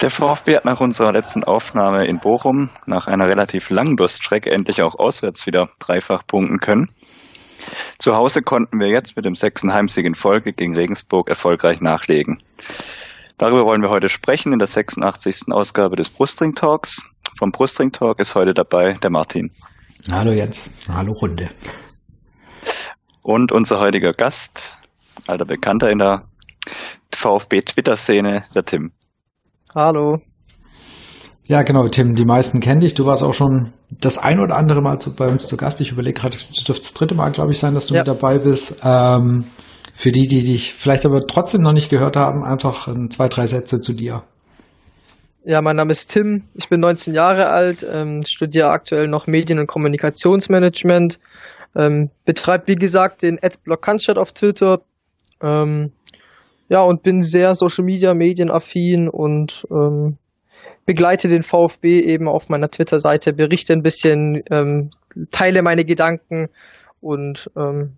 Der VfB hat nach unserer letzten Aufnahme in Bochum nach einer relativ langen Durststrecke endlich auch auswärts wieder dreifach punkten können. Zu Hause konnten wir jetzt mit dem sechsten Heimsieg in Folge gegen Regensburg erfolgreich nachlegen. Darüber wollen wir heute sprechen in der 86. Ausgabe des Brustring Talks. Vom Brustring Talk ist heute dabei der Martin. Hallo Jens, hallo Runde. Und unser heutiger Gast, alter Bekannter in der VfB-Twitter-Szene, der Tim. Hallo. Ja, genau, Tim, die meisten kennen dich. Du warst auch schon das ein oder andere Mal zu, bei uns zu Gast. Ich überlege gerade, es dürfte das dritte Mal, glaube ich, sein, dass du ja. mit dabei bist. Ähm, für die, die dich vielleicht aber trotzdem noch nicht gehört haben, einfach zwei, drei Sätze zu dir. Ja, mein Name ist Tim, ich bin 19 Jahre alt, ähm, studiere aktuell noch Medien- und Kommunikationsmanagement, ähm, betreibe wie gesagt den Adblock Cannstatt auf Twitter, ähm, ja, und bin sehr Social Media, Medienaffin und ähm, begleite den VfB eben auf meiner Twitter-Seite, berichte ein bisschen, ähm, teile meine Gedanken und ähm,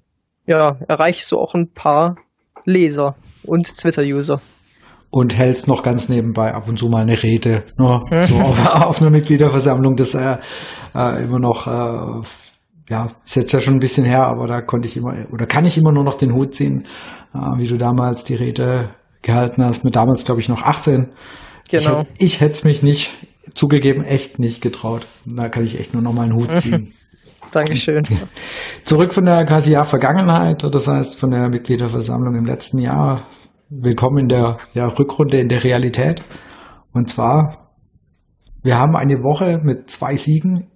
ja, erreiche so auch ein paar Leser und Twitter-User. Und hältst noch ganz nebenbei ab und zu mal eine Rede, nur so auf, auf einer Mitgliederversammlung, das äh, äh, immer noch äh, ja, ist jetzt ja schon ein bisschen her, aber da konnte ich immer oder kann ich immer nur noch den Hut ziehen, äh, wie du damals die Rede gehalten hast, mit damals glaube ich noch 18. Genau. Ich, ich hätte es mich nicht zugegeben, echt nicht getraut. Da kann ich echt nur noch mal einen Hut ziehen. Dankeschön. Zurück von der quasi Jahr Vergangenheit, das heißt von der Mitgliederversammlung im letzten Jahr. Willkommen in der ja, Rückrunde in der Realität. Und zwar, wir haben eine Woche mit zwei Siegen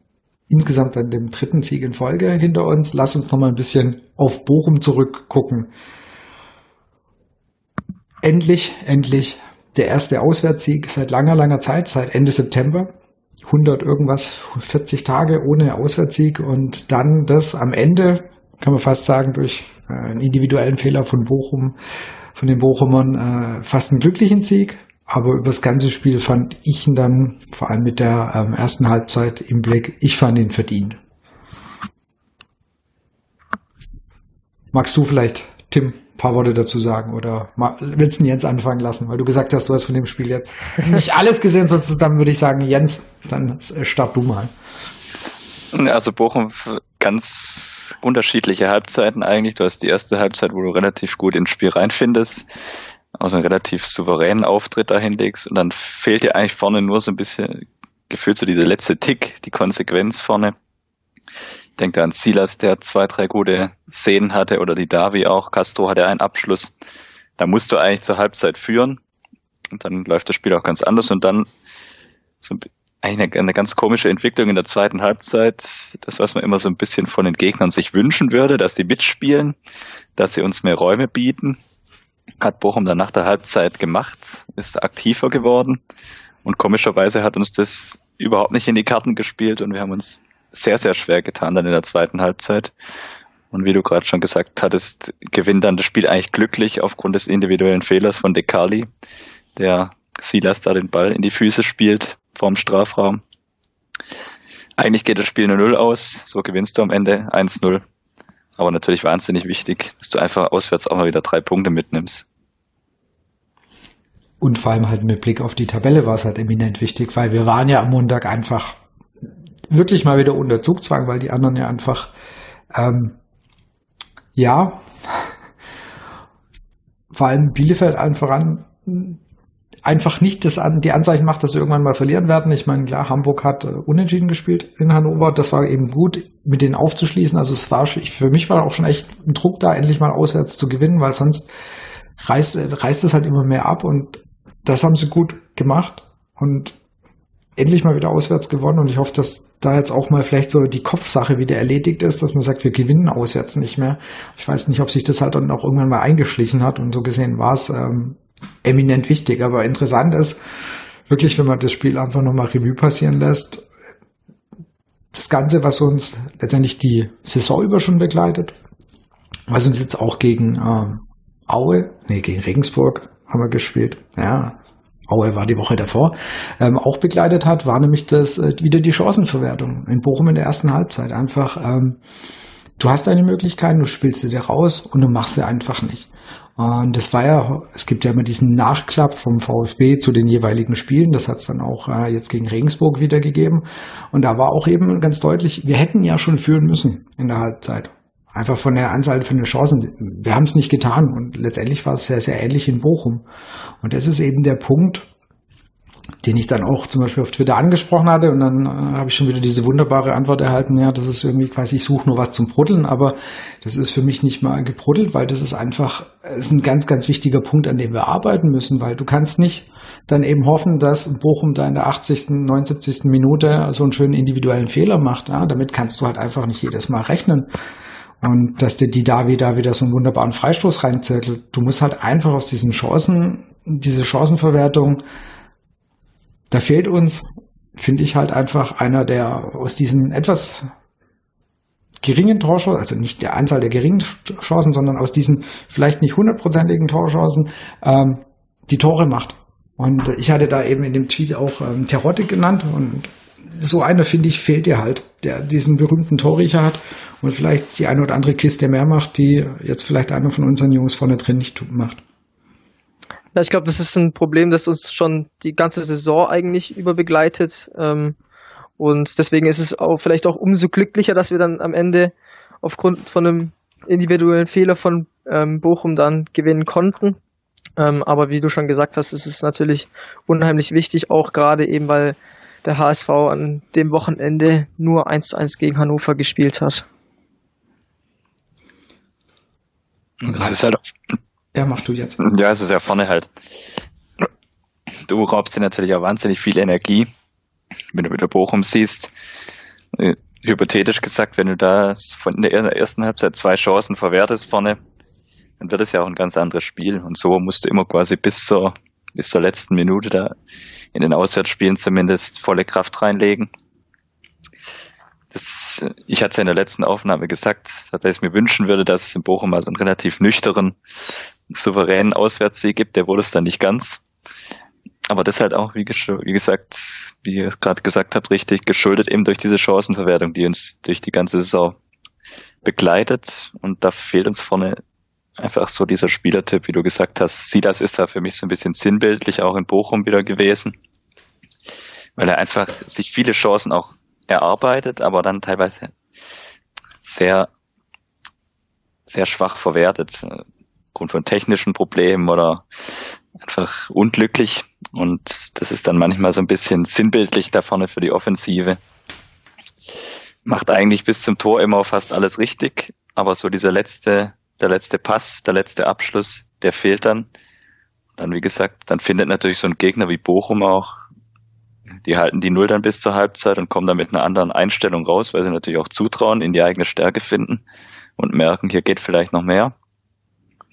insgesamt an dem dritten Sieg in Folge hinter uns. Lass uns noch mal ein bisschen auf Bochum zurückgucken. Endlich, endlich der erste Auswärtssieg seit langer, langer Zeit, seit Ende September. 100 irgendwas, 40 Tage ohne Auswärtssieg und dann das am Ende, kann man fast sagen, durch äh, einen individuellen Fehler von Bochum, von den Bochumern, äh, fast einen glücklichen Sieg. Aber über das ganze Spiel fand ich ihn dann, vor allem mit der ähm, ersten Halbzeit im Blick, ich fand ihn verdient. Magst du vielleicht, Tim, paar Worte dazu sagen oder willst du Jens anfangen lassen, weil du gesagt hast, du hast von dem Spiel jetzt nicht alles gesehen, sonst dann würde ich sagen, Jens, dann start du mal. Also Bochum ganz unterschiedliche Halbzeiten eigentlich. Du hast die erste Halbzeit, wo du relativ gut ins Spiel reinfindest also einen relativ souveränen Auftritt dahin legst und dann fehlt dir eigentlich vorne nur so ein bisschen gefühlt so dieser letzte Tick, die Konsequenz vorne. Ich denke an Silas, der zwei, drei gute Szenen hatte oder die Davi auch. Castro hatte einen Abschluss. Da musst du eigentlich zur Halbzeit führen und dann läuft das Spiel auch ganz anders und dann so eigentlich eine, eine ganz komische Entwicklung in der zweiten Halbzeit. Das, was man immer so ein bisschen von den Gegnern sich wünschen würde, dass die mitspielen, dass sie uns mehr Räume bieten hat Bochum dann nach der Halbzeit gemacht, ist aktiver geworden und komischerweise hat uns das überhaupt nicht in die Karten gespielt und wir haben uns sehr, sehr schwer getan dann in der zweiten Halbzeit. Und wie du gerade schon gesagt hattest, gewinnt dann das Spiel eigentlich glücklich aufgrund des individuellen Fehlers von Dekali, der Silas da den Ball in die Füße spielt vorm Strafraum. Eigentlich geht das Spiel 0-0 aus, so gewinnst du am Ende 1-0. Aber natürlich wahnsinnig wichtig, dass du einfach auswärts auch mal wieder drei Punkte mitnimmst. Und vor allem halt mit Blick auf die Tabelle war es halt eminent wichtig, weil wir waren ja am Montag einfach wirklich mal wieder unter Zugzwang, weil die anderen ja einfach, ähm, ja, vor allem Bielefeld allen voran einfach nicht das an, die Anzeichen macht, dass sie irgendwann mal verlieren werden. Ich meine, klar, Hamburg hat äh, unentschieden gespielt in Hannover. Das war eben gut, mit denen aufzuschließen. Also es war für mich war auch schon echt ein Druck da, endlich mal auswärts zu gewinnen, weil sonst reißt, reißt es halt immer mehr ab und das haben sie gut gemacht und endlich mal wieder auswärts gewonnen und ich hoffe, dass da jetzt auch mal vielleicht so die Kopfsache wieder erledigt ist, dass man sagt, wir gewinnen auswärts nicht mehr. Ich weiß nicht, ob sich das halt dann auch irgendwann mal eingeschlichen hat und so gesehen war es ähm, eminent wichtig. Aber interessant ist wirklich, wenn man das Spiel einfach nochmal Revue passieren lässt, das Ganze, was uns letztendlich die Saison über schon begleitet, was uns jetzt auch gegen ähm, Aue, nee, gegen Regensburg haben wir gespielt, ja, Aue war die Woche davor, ähm, auch begleitet hat, war nämlich das äh, wieder die Chancenverwertung in Bochum in der ersten Halbzeit. Einfach, ähm, du hast deine Möglichkeiten, du spielst sie dir raus und du machst sie einfach nicht. Und das war ja, es gibt ja immer diesen Nachklapp vom VfB zu den jeweiligen Spielen. Das hat es dann auch äh, jetzt gegen Regensburg wieder gegeben. Und da war auch eben ganz deutlich, wir hätten ja schon führen müssen in der Halbzeit. Einfach von der Anzahl von den Chancen. Wir haben es nicht getan. Und letztendlich war es sehr, sehr ähnlich in Bochum. Und das ist eben der Punkt, den ich dann auch zum Beispiel auf Twitter angesprochen hatte und dann äh, habe ich schon wieder diese wunderbare Antwort erhalten, ja, das ist irgendwie quasi, ich suche nur was zum Bruddeln, aber das ist für mich nicht mal gebruddelt, weil das ist einfach, es ist ein ganz, ganz wichtiger Punkt, an dem wir arbeiten müssen, weil du kannst nicht dann eben hoffen, dass Bochum da in der 80., 79. Minute so einen schönen individuellen Fehler macht. Ja, damit kannst du halt einfach nicht jedes Mal rechnen. Und dass dir die da wieder, so einen wunderbaren Freistoß reinzirkelt. Du musst halt einfach aus diesen Chancen, diese Chancenverwertung da fehlt uns, finde ich halt einfach einer, der aus diesen etwas geringen Torchancen, also nicht der Anzahl der geringen Chancen, sondern aus diesen vielleicht nicht hundertprozentigen Torchancen, ähm, die Tore macht. Und ich hatte da eben in dem Tweet auch ähm, Terotte genannt und so einer, finde ich, fehlt dir halt, der diesen berühmten Torriecher hat und vielleicht die eine oder andere Kiste mehr macht, die jetzt vielleicht einer von unseren Jungs vorne drin nicht macht. Ja, ich glaube, das ist ein Problem, das uns schon die ganze Saison eigentlich über begleitet. Ähm, und deswegen ist es auch vielleicht auch umso glücklicher, dass wir dann am Ende aufgrund von einem individuellen Fehler von ähm, Bochum dann gewinnen konnten. Ähm, aber wie du schon gesagt hast, ist es natürlich unheimlich wichtig, auch gerade eben, weil der HSV an dem Wochenende nur 1 zu 1 gegen Hannover gespielt hat. Das ist halt ja, mach du jetzt. Ja, es ist ja vorne halt. Du raubst dir natürlich auch wahnsinnig viel Energie, wenn du wieder Bochum siehst. Äh, hypothetisch gesagt, wenn du da von der ersten Halbzeit zwei Chancen verwertest vorne, dann wird es ja auch ein ganz anderes Spiel. Und so musst du immer quasi bis zur, bis zur letzten Minute da in den Auswärtsspielen zumindest volle Kraft reinlegen das, ich hatte es ja in der letzten Aufnahme gesagt, dass ich mir wünschen würde, dass es in Bochum mal so einen relativ nüchteren, souveränen Auswärtssieg gibt. Der wurde es dann nicht ganz. Aber das halt auch, wie, wie gesagt, wie ihr gerade gesagt habt, richtig geschuldet eben durch diese Chancenverwertung, die uns durch die ganze Saison begleitet. Und da fehlt uns vorne einfach so dieser Spielertipp, wie du gesagt hast. Silas ist da für mich so ein bisschen sinnbildlich auch in Bochum wieder gewesen, weil er einfach sich viele Chancen auch erarbeitet, aber dann teilweise sehr, sehr schwach verwertet, aufgrund von technischen Problemen oder einfach unglücklich. Und das ist dann manchmal so ein bisschen sinnbildlich da vorne für die Offensive. Macht eigentlich bis zum Tor immer fast alles richtig, aber so dieser letzte, der letzte Pass, der letzte Abschluss, der fehlt dann. Dann, wie gesagt, dann findet natürlich so ein Gegner wie Bochum auch die halten die Null dann bis zur Halbzeit und kommen dann mit einer anderen Einstellung raus, weil sie natürlich auch zutrauen, in die eigene Stärke finden und merken, hier geht vielleicht noch mehr.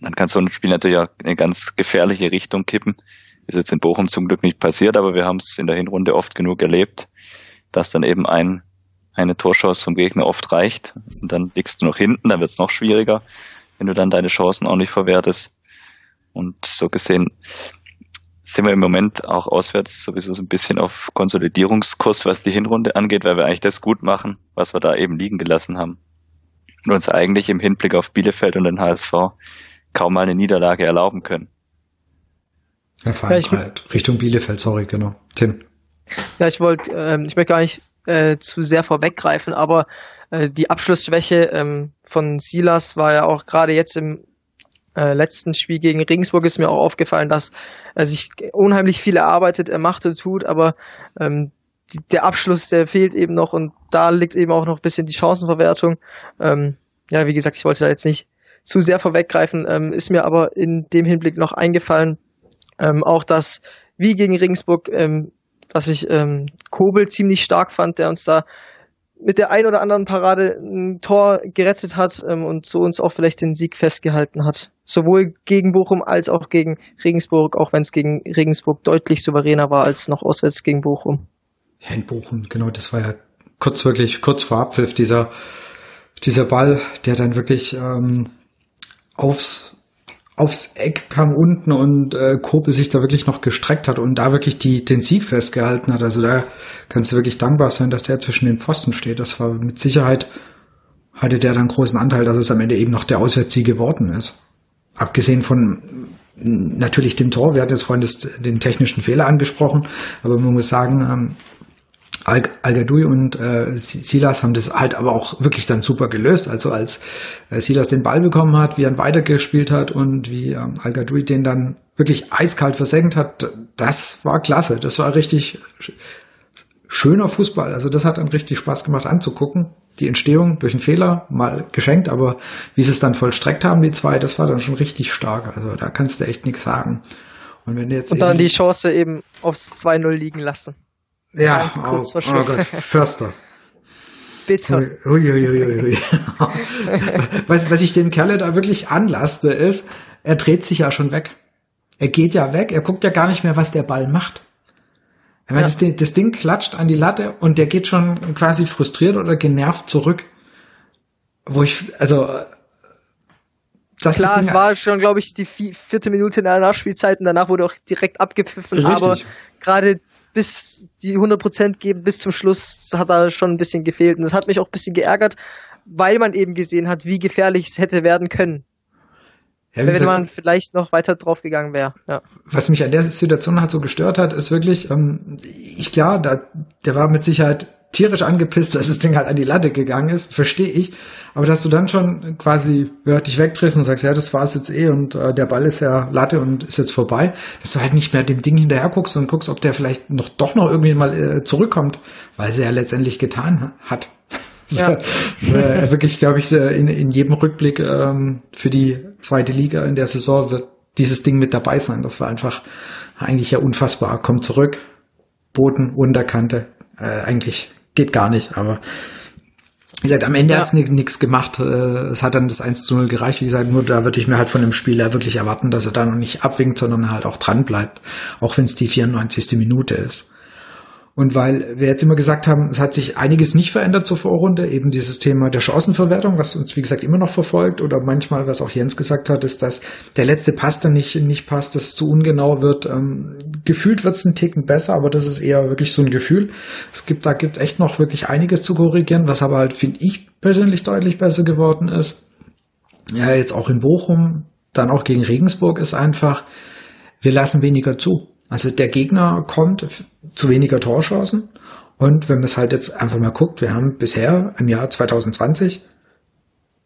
Dann kann so ein Spiel natürlich auch in eine ganz gefährliche Richtung kippen. Ist jetzt in Bochum zum Glück nicht passiert, aber wir haben es in der Hinrunde oft genug erlebt, dass dann eben ein, eine Torchance vom Gegner oft reicht und dann liegst du noch hinten, dann wird es noch schwieriger, wenn du dann deine Chancen auch nicht verwertest. Und so gesehen sind wir im Moment auch auswärts sowieso so ein bisschen auf Konsolidierungskurs, was die Hinrunde angeht, weil wir eigentlich das gut machen, was wir da eben liegen gelassen haben. Und uns eigentlich im Hinblick auf Bielefeld und den HSV kaum mal eine Niederlage erlauben können. Herr Feinbreit, ja, Richtung Bielefeld, sorry, genau. Tim. Ja, ich wollte, ähm, ich möchte gar nicht äh, zu sehr vorweggreifen, aber äh, die Abschlussschwäche ähm, von Silas war ja auch gerade jetzt im äh, letzten Spiel gegen Regensburg ist mir auch aufgefallen, dass er sich unheimlich viel erarbeitet, er macht und tut, aber ähm, die, der Abschluss, der fehlt eben noch und da liegt eben auch noch ein bisschen die Chancenverwertung. Ähm, ja, wie gesagt, ich wollte da jetzt nicht zu sehr vorweggreifen, ähm, ist mir aber in dem Hinblick noch eingefallen, ähm, auch dass wie gegen Regensburg, ähm, dass ich ähm, Kobel ziemlich stark fand, der uns da mit der ein oder anderen Parade ein Tor gerettet hat ähm, und so uns auch vielleicht den Sieg festgehalten hat. Sowohl gegen Bochum als auch gegen Regensburg, auch wenn es gegen Regensburg deutlich souveräner war als noch auswärts gegen Bochum. Ja, in Bochum, genau, das war ja kurz wirklich, kurz vor Abpfiff, dieser, dieser Ball, der dann wirklich ähm, aufs aufs Eck kam unten und äh, Kope sich da wirklich noch gestreckt hat und da wirklich die, den Sieg festgehalten hat. Also da kannst du wirklich dankbar sein, dass der zwischen den Pfosten steht. Das war mit Sicherheit, hatte der dann großen Anteil, dass es am Ende eben noch der Auswärtssieg geworden ist. Abgesehen von natürlich dem Tor, wir hatten jetzt vorhin das, den technischen Fehler angesprochen, aber man muss sagen, ähm, Al-Gadoui und äh, Silas haben das halt aber auch wirklich dann super gelöst. Also als äh, Silas den Ball bekommen hat, wie er weitergespielt hat und wie ähm, Al-Gadoui den dann wirklich eiskalt versenkt hat, das war klasse. Das war richtig schöner Fußball. Also das hat dann richtig Spaß gemacht anzugucken. Die Entstehung durch einen Fehler mal geschenkt, aber wie sie es dann vollstreckt haben, die zwei, das war dann schon richtig stark. Also da kannst du echt nichts sagen. Und wenn jetzt und dann die Chance eben aufs 2-0 liegen lassen. Ja, Ganz kurz oh, vor Schluss. Oh Gott, Förster. Bitte. Ui, ui, ui, ui. was, was ich dem Kerle da wirklich anlaste, ist, er dreht sich ja schon weg. Er geht ja weg, er guckt ja gar nicht mehr, was der Ball macht. Ja. das, Ding, das Ding klatscht an die Latte und der geht schon quasi frustriert oder genervt zurück. Wo ich, also, das Klar, es war schon, glaube ich, die vierte Minute in der Nachspielzeit und danach wurde auch direkt abgepfiffen. Richtig. Aber gerade bis die 100% geben bis zum Schluss hat da schon ein bisschen gefehlt. Und das hat mich auch ein bisschen geärgert, weil man eben gesehen hat, wie gefährlich es hätte werden können. Ja, wenn man vielleicht noch weiter drauf gegangen wäre. Ja. Was mich an der Situation halt so gestört hat, ist wirklich, ähm, ich klar, da, der war mit Sicherheit tierisch angepisst, dass das Ding halt an die Latte gegangen ist, verstehe ich. Aber dass du dann schon quasi ja, dich wegdrehst und sagst, ja, das war's jetzt eh und äh, der Ball ist ja Latte und ist jetzt vorbei, dass du halt nicht mehr dem Ding hinterher guckst und guckst, ob der vielleicht noch doch noch irgendwie mal äh, zurückkommt, weil sie ja letztendlich getan hat. Ja. äh, wirklich, glaube ich, äh, in, in jedem Rückblick ähm, für die zweite Liga in der Saison wird dieses Ding mit dabei sein. Das war einfach eigentlich ja unfassbar. Kommt zurück, Boden, Unterkante, äh, eigentlich geht gar nicht, aber wie gesagt, am Ende ja. hat's nichts gemacht. Äh, es hat dann das 1 zu 0 gereicht. Wie gesagt, nur da würde ich mir halt von dem Spieler wirklich erwarten, dass er da noch nicht abwinkt, sondern halt auch dran bleibt. Auch wenn es die 94. Minute ist. Und weil wir jetzt immer gesagt haben, es hat sich einiges nicht verändert zur Vorrunde, eben dieses Thema der Chancenverwertung, was uns wie gesagt immer noch verfolgt, oder manchmal, was auch Jens gesagt hat, ist, dass der letzte Pass dann nicht, nicht passt, dass es zu ungenau wird. Ähm, gefühlt wird es ein Ticken besser, aber das ist eher wirklich so ein Gefühl. Es gibt, da gibt es echt noch wirklich einiges zu korrigieren, was aber halt, finde ich, persönlich deutlich besser geworden ist. Ja, jetzt auch in Bochum, dann auch gegen Regensburg ist einfach, wir lassen weniger zu. Also der Gegner kommt zu weniger Torchancen. Und wenn man es halt jetzt einfach mal guckt, wir haben bisher im Jahr 2020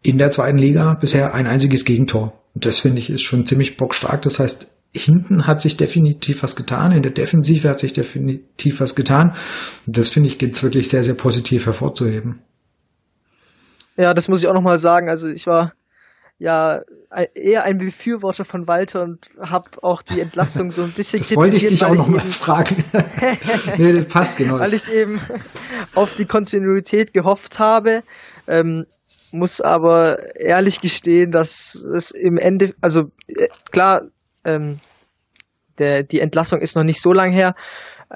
in der zweiten Liga bisher ein einziges Gegentor. Und das finde ich ist schon ziemlich bockstark. Das heißt, hinten hat sich definitiv was getan, in der Defensive hat sich definitiv was getan. Und das finde ich geht's wirklich sehr, sehr positiv hervorzuheben. Ja, das muss ich auch nochmal sagen. Also ich war ja eher ein Befürworter von Walter und habe auch die Entlassung so ein bisschen Das wollte ich dich auch noch mal fragen. nee, das passt genau. Weil ich eben auf die Kontinuität gehofft habe, ähm, muss aber ehrlich gestehen, dass es im Ende, also äh, klar, ähm, der, die Entlassung ist noch nicht so lang her,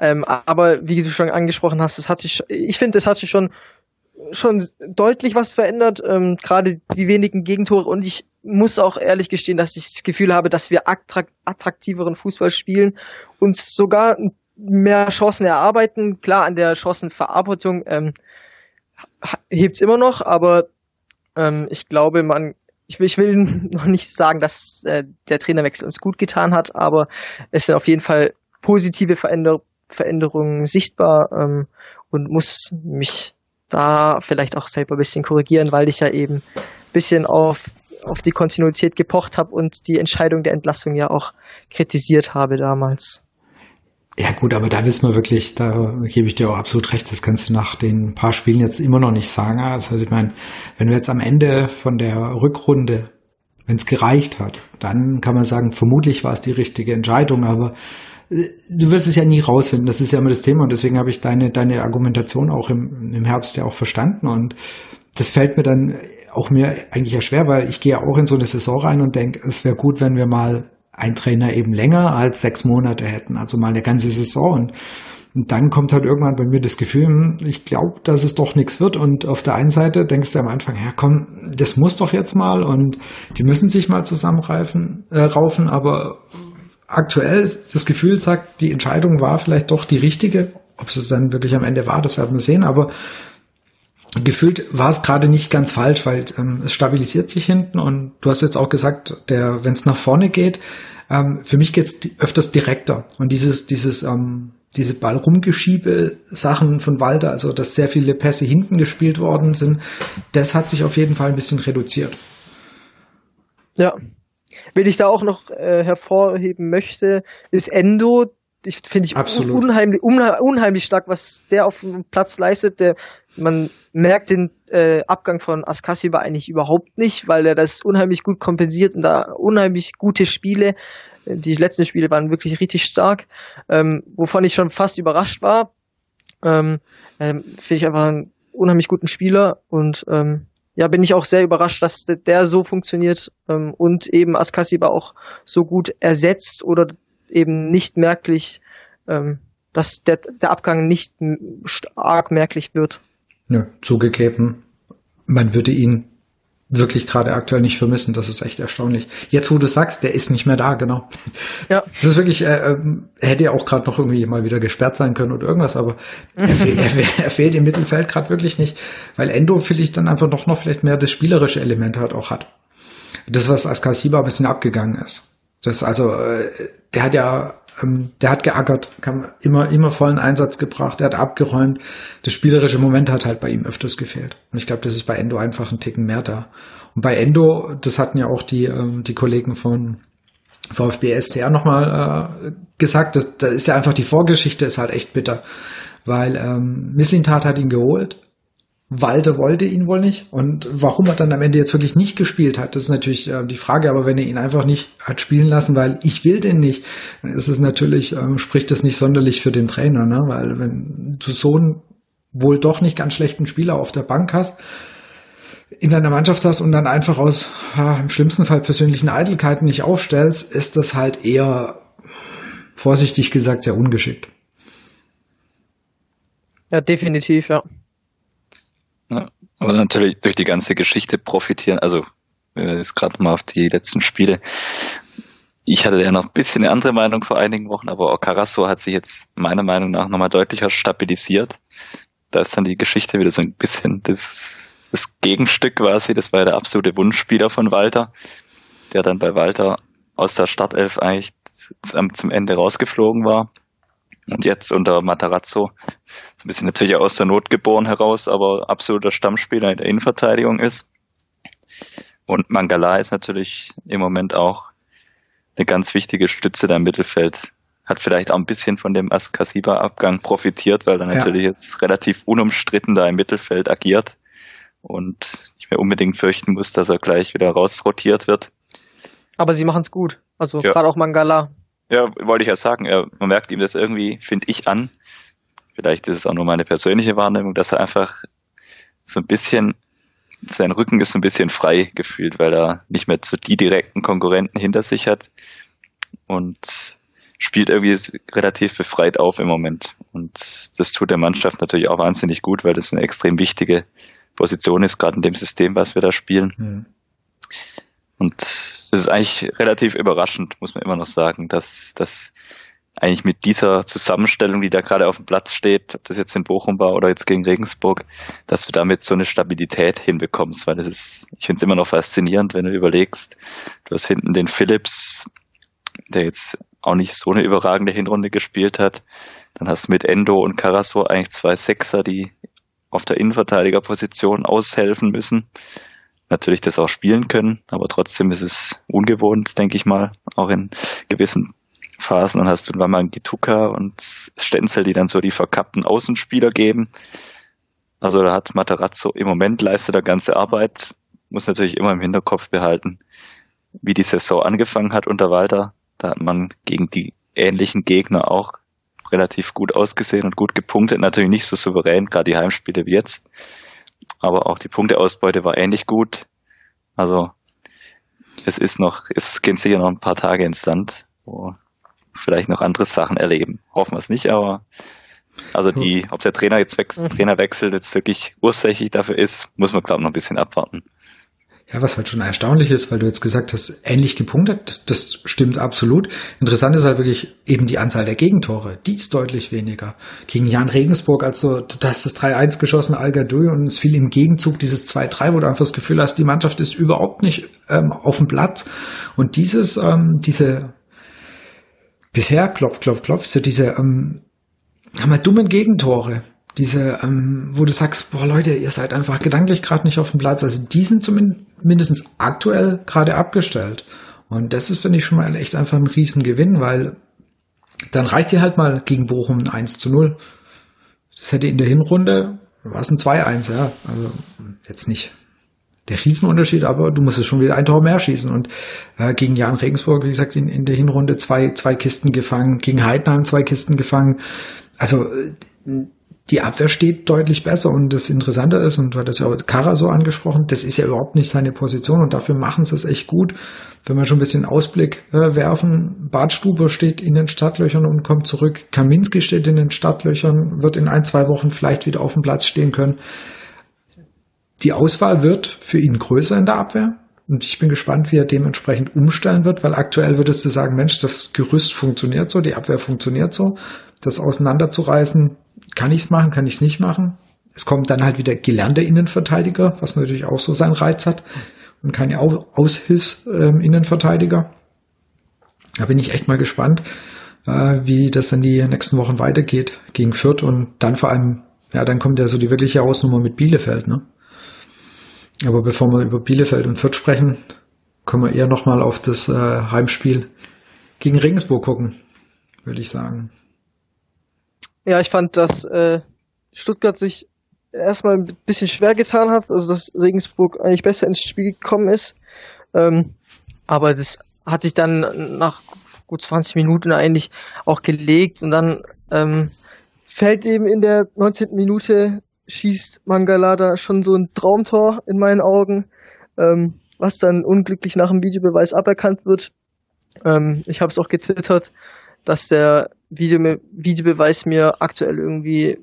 ähm, aber wie du schon angesprochen hast, es hat sich, ich finde, es hat sich schon schon deutlich was verändert, ähm, gerade die wenigen Gegentore. Und ich muss auch ehrlich gestehen, dass ich das Gefühl habe, dass wir attraktiveren Fußball spielen und sogar mehr Chancen erarbeiten. Klar, an der Chancenverarbeitung ähm, hebt's immer noch, aber ähm, ich glaube, man, ich will, ich will noch nicht sagen, dass äh, der Trainerwechsel uns gut getan hat, aber es sind auf jeden Fall positive Veränder Veränderungen sichtbar ähm, und muss mich da vielleicht auch selber ein bisschen korrigieren, weil ich ja eben ein bisschen auf, auf die Kontinuität gepocht habe und die Entscheidung der Entlassung ja auch kritisiert habe damals. Ja gut, aber da wissen wir wirklich, da gebe ich dir auch absolut recht, das kannst du nach den paar Spielen jetzt immer noch nicht sagen. Also ich meine, wenn wir jetzt am Ende von der Rückrunde, wenn es gereicht hat, dann kann man sagen, vermutlich war es die richtige Entscheidung, aber du wirst es ja nie rausfinden. Das ist ja immer das Thema und deswegen habe ich deine, deine Argumentation auch im, im Herbst ja auch verstanden und das fällt mir dann auch mir eigentlich ja schwer, weil ich gehe ja auch in so eine Saison rein und denke, es wäre gut, wenn wir mal einen Trainer eben länger als sechs Monate hätten, also mal eine ganze Saison und Und dann kommt halt irgendwann bei mir das Gefühl, hm, ich glaube, dass es doch nichts wird. Und auf der einen Seite denkst du am Anfang, ja komm, das muss doch jetzt mal und die müssen sich mal zusammenreifen, äh, raufen, aber aktuell das Gefühl sagt, die Entscheidung war vielleicht doch die richtige. Ob es dann wirklich am Ende war, das werden wir sehen, aber gefühlt war es gerade nicht ganz falsch, weil ähm, es stabilisiert sich hinten und du hast jetzt auch gesagt, der, wenn es nach vorne geht, ähm, für mich geht es öfters direkter und dieses, dieses, ähm, diese Ball-Rumgeschiebe-Sachen von Walter, also dass sehr viele Pässe hinten gespielt worden sind, das hat sich auf jeden Fall ein bisschen reduziert. Ja. Wenn ich da auch noch äh, hervorheben möchte, ist Endo, ich finde ich Absolut. unheimlich, unheimlich stark, was der auf dem Platz leistet. Der, man merkt den äh, Abgang von Askasiba eigentlich überhaupt nicht, weil er das unheimlich gut kompensiert und da unheimlich gute Spiele. Die letzten Spiele waren wirklich richtig stark, ähm, wovon ich schon fast überrascht war. Ähm, ähm, Finde ich einfach einen unheimlich guten Spieler und ähm, ja, bin ich auch sehr überrascht, dass der so funktioniert ähm, und eben Askasiba auch so gut ersetzt oder eben nicht merklich, ähm, dass der, der Abgang nicht stark merklich wird. Ja, zugegeben, man würde ihn wirklich gerade aktuell nicht vermissen. Das ist echt erstaunlich. Jetzt, wo du sagst, der ist nicht mehr da, genau. Ja. Das ist wirklich, äh, äh, hätte ja auch gerade noch irgendwie mal wieder gesperrt sein können oder irgendwas, aber er, fehl, er, er fehlt im Mittelfeld gerade wirklich nicht, weil Endo vielleicht dann einfach noch, noch vielleicht mehr das spielerische Element halt auch hat. Das, was Askasiba ein bisschen abgegangen ist. Das also, äh, der hat ja ähm, der hat geackert, kam immer, immer vollen Einsatz gebracht, er hat abgeräumt. Das spielerische Moment hat halt bei ihm öfters gefehlt. Und ich glaube, das ist bei Endo einfach ein Ticken mehr da. Und bei Endo, das hatten ja auch die, ähm, die Kollegen von VfB STR nochmal äh, gesagt, das, das ist ja einfach die Vorgeschichte, ist halt echt bitter. Weil ähm, Misslintat hat ihn geholt, Walter wollte ihn wohl nicht. Und warum er dann am Ende jetzt wirklich nicht gespielt hat, das ist natürlich äh, die Frage. Aber wenn er ihn einfach nicht hat spielen lassen, weil ich will den nicht, dann ist es natürlich, äh, spricht das nicht sonderlich für den Trainer, ne? Weil wenn du so einen wohl doch nicht ganz schlechten Spieler auf der Bank hast, in deiner Mannschaft hast und dann einfach aus ja, im schlimmsten Fall persönlichen Eitelkeiten nicht aufstellst, ist das halt eher vorsichtig gesagt sehr ungeschickt. Ja, definitiv, ja. Ja, aber natürlich durch die ganze Geschichte profitieren, also jetzt gerade mal auf die letzten Spiele. Ich hatte ja noch ein bisschen eine andere Meinung vor einigen Wochen, aber Ocarasso hat sich jetzt meiner Meinung nach nochmal deutlicher stabilisiert. Da ist dann die Geschichte wieder so ein bisschen das, das Gegenstück quasi. Das war ja der absolute Wunschspieler von Walter, der dann bei Walter aus der Startelf eigentlich zum Ende rausgeflogen war. Und jetzt unter Matarazzo, so ein bisschen natürlich aus der Not geboren heraus, aber absoluter Stammspieler in der Innenverteidigung ist. Und Mangala ist natürlich im Moment auch eine ganz wichtige Stütze da im Mittelfeld. Hat vielleicht auch ein bisschen von dem Askasiba-Abgang profitiert, weil er ja. natürlich jetzt relativ unumstritten da im Mittelfeld agiert und nicht mehr unbedingt fürchten muss, dass er gleich wieder rausrotiert wird. Aber sie machen es gut. Also ja. gerade auch Mangala. Ja, wollte ich ja sagen, man merkt ihm das irgendwie, finde ich, an. Vielleicht ist es auch nur meine persönliche Wahrnehmung, dass er einfach so ein bisschen, sein Rücken ist so ein bisschen frei gefühlt, weil er nicht mehr so die direkten Konkurrenten hinter sich hat und spielt irgendwie relativ befreit auf im Moment. Und das tut der Mannschaft natürlich auch wahnsinnig gut, weil das eine extrem wichtige Position ist, gerade in dem System, was wir da spielen. Mhm. Und es ist eigentlich relativ überraschend, muss man immer noch sagen, dass, dass eigentlich mit dieser Zusammenstellung, die da gerade auf dem Platz steht, ob das jetzt in Bochum war oder jetzt gegen Regensburg, dass du damit so eine Stabilität hinbekommst, weil das ist, ich finde es immer noch faszinierend, wenn du überlegst, du hast hinten den Phillips, der jetzt auch nicht so eine überragende Hinrunde gespielt hat, dann hast du mit Endo und Carasso eigentlich zwei Sechser, die auf der Innenverteidigerposition aushelfen müssen natürlich das auch spielen können, aber trotzdem ist es ungewohnt, denke ich mal, auch in gewissen Phasen. Dann hast du mal Gituka und Stenzel, die dann so die verkappten Außenspieler geben. Also da hat Materazzo im Moment leistet er ganze Arbeit, muss natürlich immer im Hinterkopf behalten, wie die Saison angefangen hat unter Walter. Da hat man gegen die ähnlichen Gegner auch relativ gut ausgesehen und gut gepunktet. Natürlich nicht so souverän, gerade die Heimspiele wie jetzt aber auch die Punkteausbeute war ähnlich gut. Also es ist noch, es gehen sicher noch ein paar Tage ins Land, wo vielleicht noch andere Sachen erleben. Hoffen wir es nicht, aber Also die, ob der Trainer jetzt wechselt, Mhm. Trainerwechsel jetzt wirklich ursächlich dafür ist, muss man glaube ich noch ein bisschen abwarten. Ja, was halt schon erstaunlich ist, weil du jetzt gesagt hast, ähnlich gepunktet, das, das stimmt absolut. Interessant ist halt wirklich eben die Anzahl der Gegentore. Die ist deutlich weniger. Gegen Jan Regensburg, also da ist das 3-1 geschossen, Algadou, und es fiel im Gegenzug dieses 2-3, wo du einfach das Gefühl hast, die Mannschaft ist überhaupt nicht ähm, auf dem Platz. Und dieses, ähm, diese bisher, klopf, klopf, klopf, so diese ähm, haben wir dummen Gegentore. Diese, ähm, wo du sagst, boah Leute, ihr seid einfach gedanklich gerade nicht auf dem Platz. Also die sind zumindest aktuell gerade abgestellt. Und das ist, finde ich, schon mal echt einfach ein Riesengewinn, weil dann reicht dir halt mal gegen Bochum ein 1 zu 0. Das hätte in der Hinrunde, war es ein 2-1, ja. Also jetzt nicht der Riesenunterschied, aber du musst es schon wieder ein Tor mehr schießen. Und äh, gegen Jan Regensburg, wie gesagt, in, in der Hinrunde zwei, zwei Kisten gefangen, gegen Heidenheim zwei Kisten gefangen. Also äh, die Abwehr steht deutlich besser und das Interessante ist, und du hattest ja auch Kara so angesprochen, das ist ja überhaupt nicht seine Position und dafür machen sie es echt gut. Wenn wir schon ein bisschen Ausblick äh, werfen, Bartstube steht in den Startlöchern und kommt zurück, Kaminski steht in den Startlöchern, wird in ein, zwei Wochen vielleicht wieder auf dem Platz stehen können. Die Auswahl wird für ihn größer in der Abwehr. Und ich bin gespannt, wie er dementsprechend umstellen wird, weil aktuell würdest du sagen, Mensch, das Gerüst funktioniert so, die Abwehr funktioniert so. Das auseinanderzureißen, kann ich es machen, kann ich es nicht machen. Es kommt dann halt wieder gelernter Innenverteidiger, was natürlich auch so seinen Reiz hat. Und keine Aushilfs-Innenverteidiger. Da bin ich echt mal gespannt, äh, wie das in die nächsten Wochen weitergeht gegen Fürth und dann vor allem, ja, dann kommt ja so die wirkliche Hausnummer mit Bielefeld, ne? Aber bevor wir über Bielefeld und Fürth sprechen, können wir eher nochmal auf das äh, Heimspiel gegen Regensburg gucken, würde ich sagen. Ja, ich fand, dass äh, Stuttgart sich erstmal ein bisschen schwer getan hat, also dass Regensburg eigentlich besser ins Spiel gekommen ist. Ähm, aber das hat sich dann nach gut 20 Minuten eigentlich auch gelegt und dann ähm, fällt eben in der 19. Minute schießt Mangala da schon so ein Traumtor in meinen Augen, ähm, was dann unglücklich nach dem Videobeweis aberkannt wird. Ähm, ich habe es auch getwittert, dass der Video Videobeweis mir aktuell irgendwie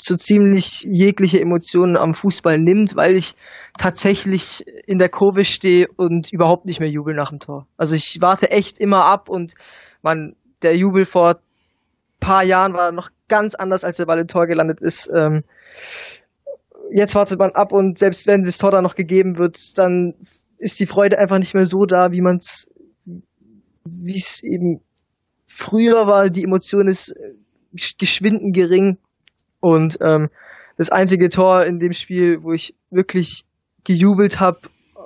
so ziemlich jegliche Emotionen am Fußball nimmt, weil ich tatsächlich in der Kurve stehe und überhaupt nicht mehr jubel nach dem Tor. Also ich warte echt immer ab und man, der Jubel vor paar Jahren war noch ganz anders, als der Ball im Tor gelandet ist. Ähm, jetzt wartet man ab und selbst wenn das Tor dann noch gegeben wird, dann ist die Freude einfach nicht mehr so da, wie man es, wie es eben früher war. Die Emotion ist geschwinden gering und ähm, das einzige Tor in dem Spiel, wo ich wirklich gejubelt habe,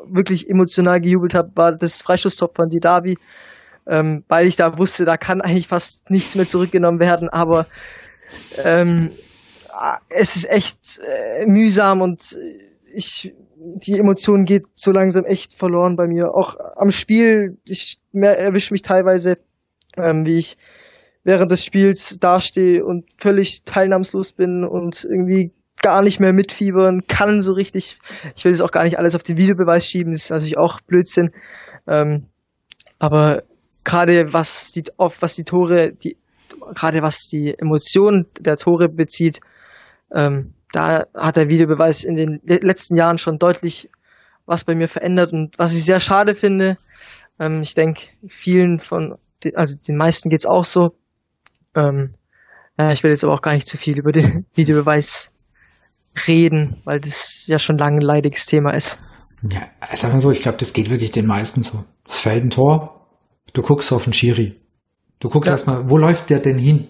wirklich emotional gejubelt habe, war das Freistoßtor von Didavi, ähm, weil ich da wusste, da kann eigentlich fast nichts mehr zurückgenommen werden, aber ähm, es ist echt äh, mühsam und ich die Emotion geht so langsam echt verloren bei mir. Auch am Spiel, ich erwische mich teilweise, ähm, wie ich während des Spiels dastehe und völlig teilnahmslos bin und irgendwie gar nicht mehr mitfiebern kann so richtig. Ich will das auch gar nicht alles auf den Videobeweis schieben, das ist natürlich auch Blödsinn. Ähm, aber gerade was die, auf was die Tore, die, gerade was die Emotionen der Tore bezieht, ähm, da hat der Videobeweis in den letzten Jahren schon deutlich was bei mir verändert und was ich sehr schade finde. Ähm, ich denke, vielen von, also den meisten geht's auch so. Ähm, ja, ich will jetzt aber auch gar nicht zu viel über den Videobeweis reden, weil das ja schon lange ein leidiges Thema ist. Ja, sag mal so, ich glaube, das geht wirklich den meisten so. Es fällt ein Tor, du guckst auf den Schiri. Du guckst ja. erstmal, wo läuft der denn hin?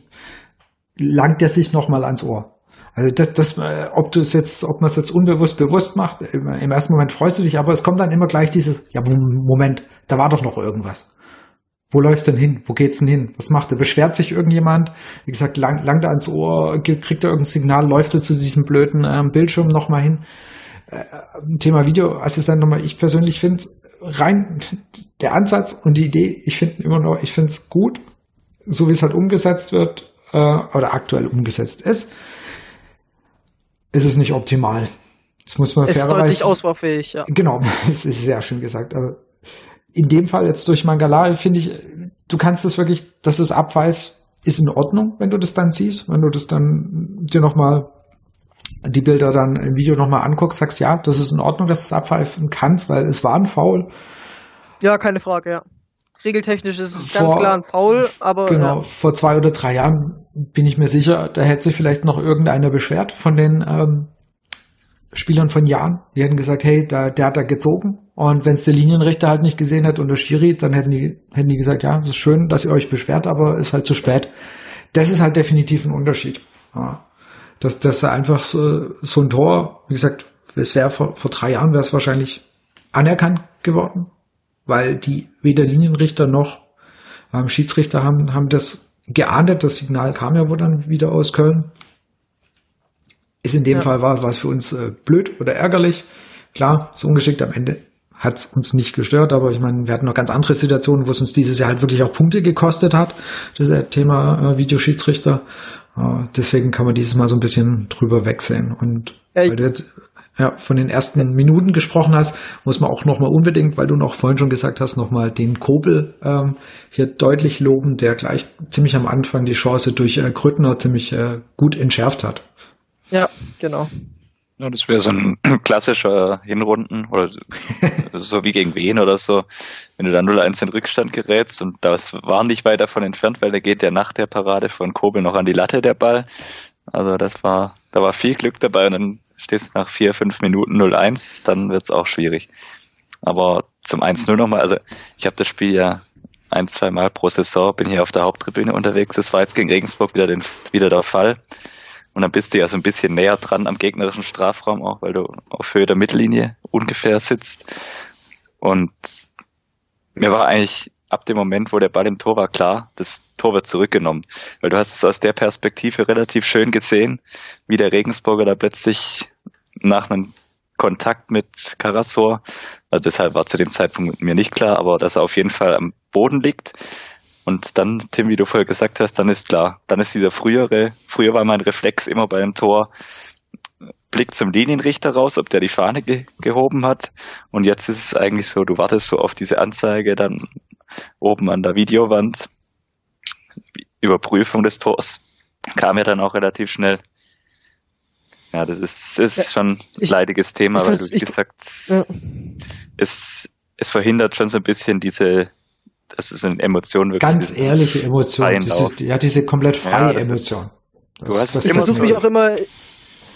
Langt der sich nochmal ans Ohr? Also das, das, ob du es jetzt, ob man es jetzt unbewusst bewusst macht, im, im, ersten Moment freust du dich, aber es kommt dann immer gleich dieses, ja, Moment, da war doch noch irgendwas. Wo läuft denn hin? Wo geht's denn hin? Was macht er? Beschwert sich irgendjemand? Wie gesagt, lang, langt er ans Ohr, kriegt er irgendein Signal, läuft er zu diesem blöden äh, Bildschirm nochmal hin? Äh, Thema Videoassistent nochmal, ich persönlich finde rein der Ansatz und die Idee, ich finde immer noch, ich finde es gut, so wie es halt umgesetzt wird, äh, oder aktuell umgesetzt ist ist es nicht optimal. Das muss man ist deutlich ausbaufähig, ja. Genau, es ist sehr schön gesagt. Aber in dem Fall jetzt durch Mangala finde ich, du kannst es wirklich, dass du es abweist, ist in Ordnung, wenn du das dann siehst, wenn du das dann dir nochmal die Bilder dann im Video nochmal anguckst, sagst, ja, das ist in Ordnung, dass du es abpfeifen kannst, weil es war ein Foul. Ja, keine Frage, ja. Regeltechnisch ist es vor, ganz klar ein Foul, aber. Genau, ja. vor zwei oder drei Jahren bin ich mir sicher, da hätte sich vielleicht noch irgendeiner beschwert von den ähm, Spielern von Jahren. Die hätten gesagt, hey, da, der hat da gezogen. Und wenn es der Linienrichter halt nicht gesehen hat und der Schiri, dann hätten die, hätten die gesagt, ja, es ist schön, dass ihr euch beschwert, aber ist halt zu spät. Das ist halt definitiv ein Unterschied. Ja. Dass, dass einfach so, so ein Tor, wie gesagt, es wäre vor, vor drei Jahren wäre es wahrscheinlich anerkannt geworden, weil die weder Linienrichter noch ähm, Schiedsrichter haben, haben das geahndet. Das Signal kam ja wohl dann wieder aus Köln. Ist in dem ja. Fall war was für uns äh, blöd oder ärgerlich. Klar, so ungeschickt am Ende hat es uns nicht gestört, aber ich meine, wir hatten noch ganz andere Situationen, wo es uns dieses Jahr halt wirklich auch Punkte gekostet hat. Das ja Thema äh, Videoschiedsrichter. Äh, deswegen kann man dieses Mal so ein bisschen drüber wegsehen. Und ja, weil du jetzt ja, von den ersten Minuten gesprochen hast, muss man auch nochmal unbedingt, weil du noch vorhin schon gesagt hast, nochmal den Kobel ähm, hier deutlich loben, der gleich ziemlich am Anfang die Chance durch äh, Grüttner ziemlich äh, gut entschärft hat. Ja, genau. Ja, das wäre so ein klassischer Hinrunden oder so wie gegen Wien oder so, wenn du da 0-1 in Rückstand gerätst und das war nicht weit davon entfernt, weil da geht der nach der Parade von Kobel noch an die Latte der Ball. Also das war, da war viel Glück dabei und dann stehst du nach vier, fünf Minuten 0-1, dann wird's auch schwierig. Aber zum 1-0 nochmal, also ich habe das Spiel ja ein, zwei Mal pro Saison, bin hier auf der Haupttribüne unterwegs. Das war jetzt gegen Regensburg wieder, den, wieder der Fall. Und dann bist du ja so ein bisschen näher dran am gegnerischen Strafraum auch, weil du auf Höhe der Mittellinie ungefähr sitzt. Und mir war eigentlich ab dem Moment, wo der Ball im Tor war, klar, das Tor wird zurückgenommen. Weil du hast es aus der Perspektive relativ schön gesehen, wie der Regensburger da plötzlich nach einem Kontakt mit Karasor, also deshalb war zu dem Zeitpunkt mir nicht klar, aber dass er auf jeden Fall am Boden liegt. Und dann, Tim, wie du vorher gesagt hast, dann ist klar, dann ist dieser frühere, früher war mein Reflex immer bei einem Tor, Blick zum Linienrichter raus, ob der die Fahne ge gehoben hat. Und jetzt ist es eigentlich so, du wartest so auf diese Anzeige dann oben an der Videowand. Überprüfung des Tors kam ja dann auch relativ schnell. Ja, das ist, ist ja, schon ein ich, leidiges Thema, weil du, wie gesagt, ja. es, es verhindert schon so ein bisschen diese, das ist eine Emotion wirklich. Ganz ehrliche Emotion. Dieses, ja, diese komplett freie ja, Emotion. Ist, du hast das, ich versuche mich auch immer,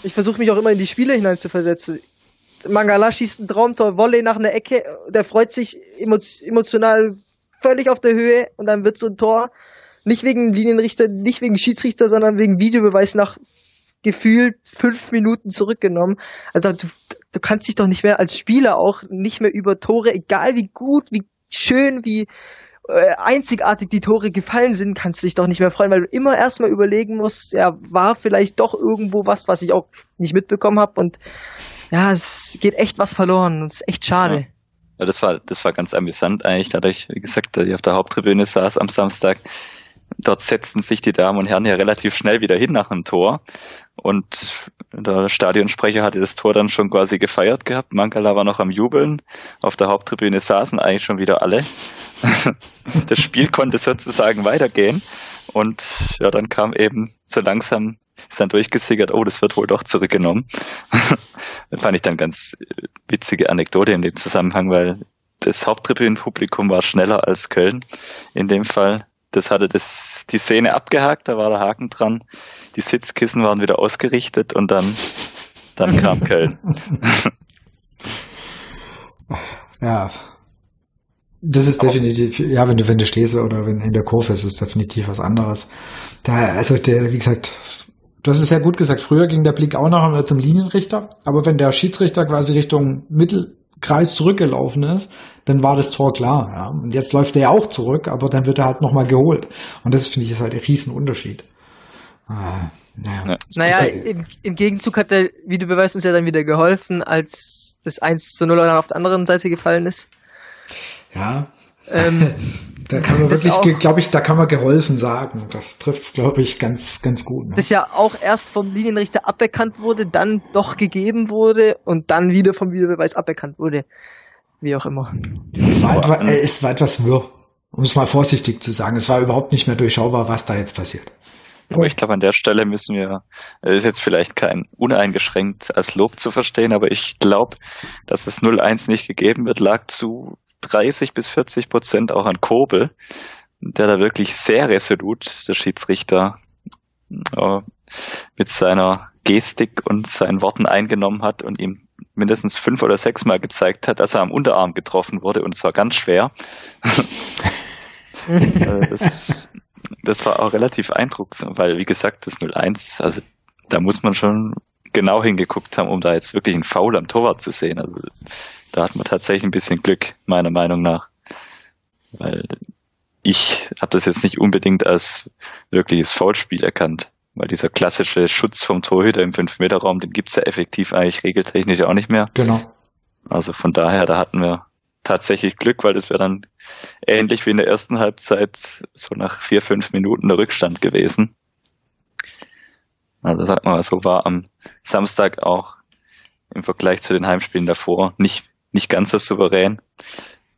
ich versuche mich auch immer in die Spiele hinein zu versetzen. Mangala schießt ein Traumtor, Volley nach einer Ecke, der freut sich emotional völlig auf der Höhe und dann wird so ein Tor nicht wegen Linienrichter, nicht wegen Schiedsrichter, sondern wegen Videobeweis nach gefühlt fünf Minuten zurückgenommen. Also du, du kannst dich doch nicht mehr als Spieler auch nicht mehr über Tore, egal wie gut, wie schön, wie einzigartig die Tore gefallen sind, kannst du dich doch nicht mehr freuen, weil du immer erstmal überlegen musst, ja, war vielleicht doch irgendwo was, was ich auch nicht mitbekommen habe und ja, es geht echt was verloren und es ist echt schade. Ja. Ja, das war, das war ganz amüsant eigentlich, dadurch, wie gesagt, dass ich auf der Haupttribüne saß am Samstag. Dort setzten sich die Damen und Herren ja relativ schnell wieder hin nach dem Tor. Und der Stadionsprecher hatte das Tor dann schon quasi gefeiert gehabt. Mankala war noch am Jubeln. Auf der Haupttribüne saßen eigentlich schon wieder alle. das Spiel konnte sozusagen weitergehen. Und ja, dann kam eben so langsam ist dann durchgesickert, oh, das wird wohl doch zurückgenommen. das fand ich dann ganz witzige Anekdote in dem Zusammenhang, weil das Haupttribünenpublikum war schneller als Köln in dem Fall. Das hatte das, die Szene abgehakt, da war der Haken dran. Die Sitzkissen waren wieder ausgerichtet und dann, dann kam Köln. ja. Das ist definitiv, ja, wenn du, wenn du stehst oder wenn in der Kurve ist, ist definitiv was anderes. Da, also der, wie gesagt, Du hast es ja gut gesagt, früher ging der Blick auch noch zum Linienrichter, aber wenn der Schiedsrichter quasi Richtung Mittelkreis zurückgelaufen ist, dann war das Tor klar. Ja. Und jetzt läuft er ja auch zurück, aber dann wird er halt nochmal geholt. Und das finde ich ist halt ein Riesenunterschied. Ah, naja, naja halt im, im, Gegenzug hat der Videobeweis uns ja dann wieder geholfen, als das 1 zu 0 dann auf der anderen Seite gefallen ist. Ja. Ähm, Da kann man wirklich, glaube ich, da kann man geholfen sagen. Das trifft es, glaube ich, ganz, ganz gut. Ne? Das ja auch erst vom Linienrichter aberkannt wurde, dann doch gegeben wurde und dann wieder vom Videobeweis aberkannt wurde. Wie auch immer. Es war, etwa, äh, es war etwas wirr. Um es mal vorsichtig zu sagen, es war überhaupt nicht mehr durchschaubar, was da jetzt passiert. Aber ich glaube, an der Stelle müssen wir, das ist jetzt vielleicht kein uneingeschränkt als Lob zu verstehen, aber ich glaube, dass das 0-1 nicht gegeben wird, lag zu 30 bis 40 Prozent auch an Kobel, der da wirklich sehr resolut, der Schiedsrichter, äh, mit seiner Gestik und seinen Worten eingenommen hat und ihm mindestens fünf oder sechs Mal gezeigt hat, dass er am Unterarm getroffen wurde und zwar ganz schwer. Äh, das, das war auch relativ eindrucksvoll, weil wie gesagt, das 0-1, also da muss man schon genau hingeguckt haben, um da jetzt wirklich einen Foul am Torwart zu sehen. Also da hat man tatsächlich ein bisschen Glück, meiner Meinung nach. Weil ich habe das jetzt nicht unbedingt als wirkliches Foulspiel erkannt. Weil dieser klassische Schutz vom Torhüter im 5-Meter-Raum, den gibt's ja effektiv eigentlich regeltechnisch auch nicht mehr. Genau. Also von daher, da hatten wir tatsächlich Glück, weil das wäre dann ähnlich wie in der ersten Halbzeit so nach vier, fünf Minuten der Rückstand gewesen. Also sag mal, so war am Samstag auch im Vergleich zu den Heimspielen davor nicht, nicht ganz so souverän,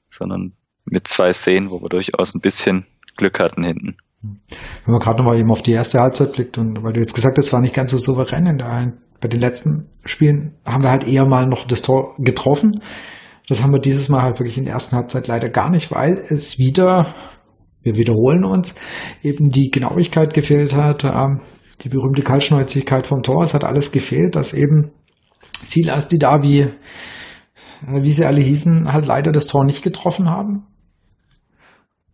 sondern mit zwei Szenen, wo wir durchaus ein bisschen Glück hatten hinten. Wenn man gerade nochmal eben auf die erste Halbzeit blickt und weil du jetzt gesagt hast, es war nicht ganz so souverän in der, bei den letzten Spielen haben wir halt eher mal noch das Tor getroffen. Das haben wir dieses Mal halt wirklich in der ersten Halbzeit leider gar nicht, weil es wieder, wir wiederholen uns, eben die Genauigkeit gefehlt hat, ähm, die berühmte Kaltschnäuzigkeit vom Tor. Es hat alles gefehlt, dass eben Silas, die da wie, äh, wie sie alle hießen, halt leider das Tor nicht getroffen haben.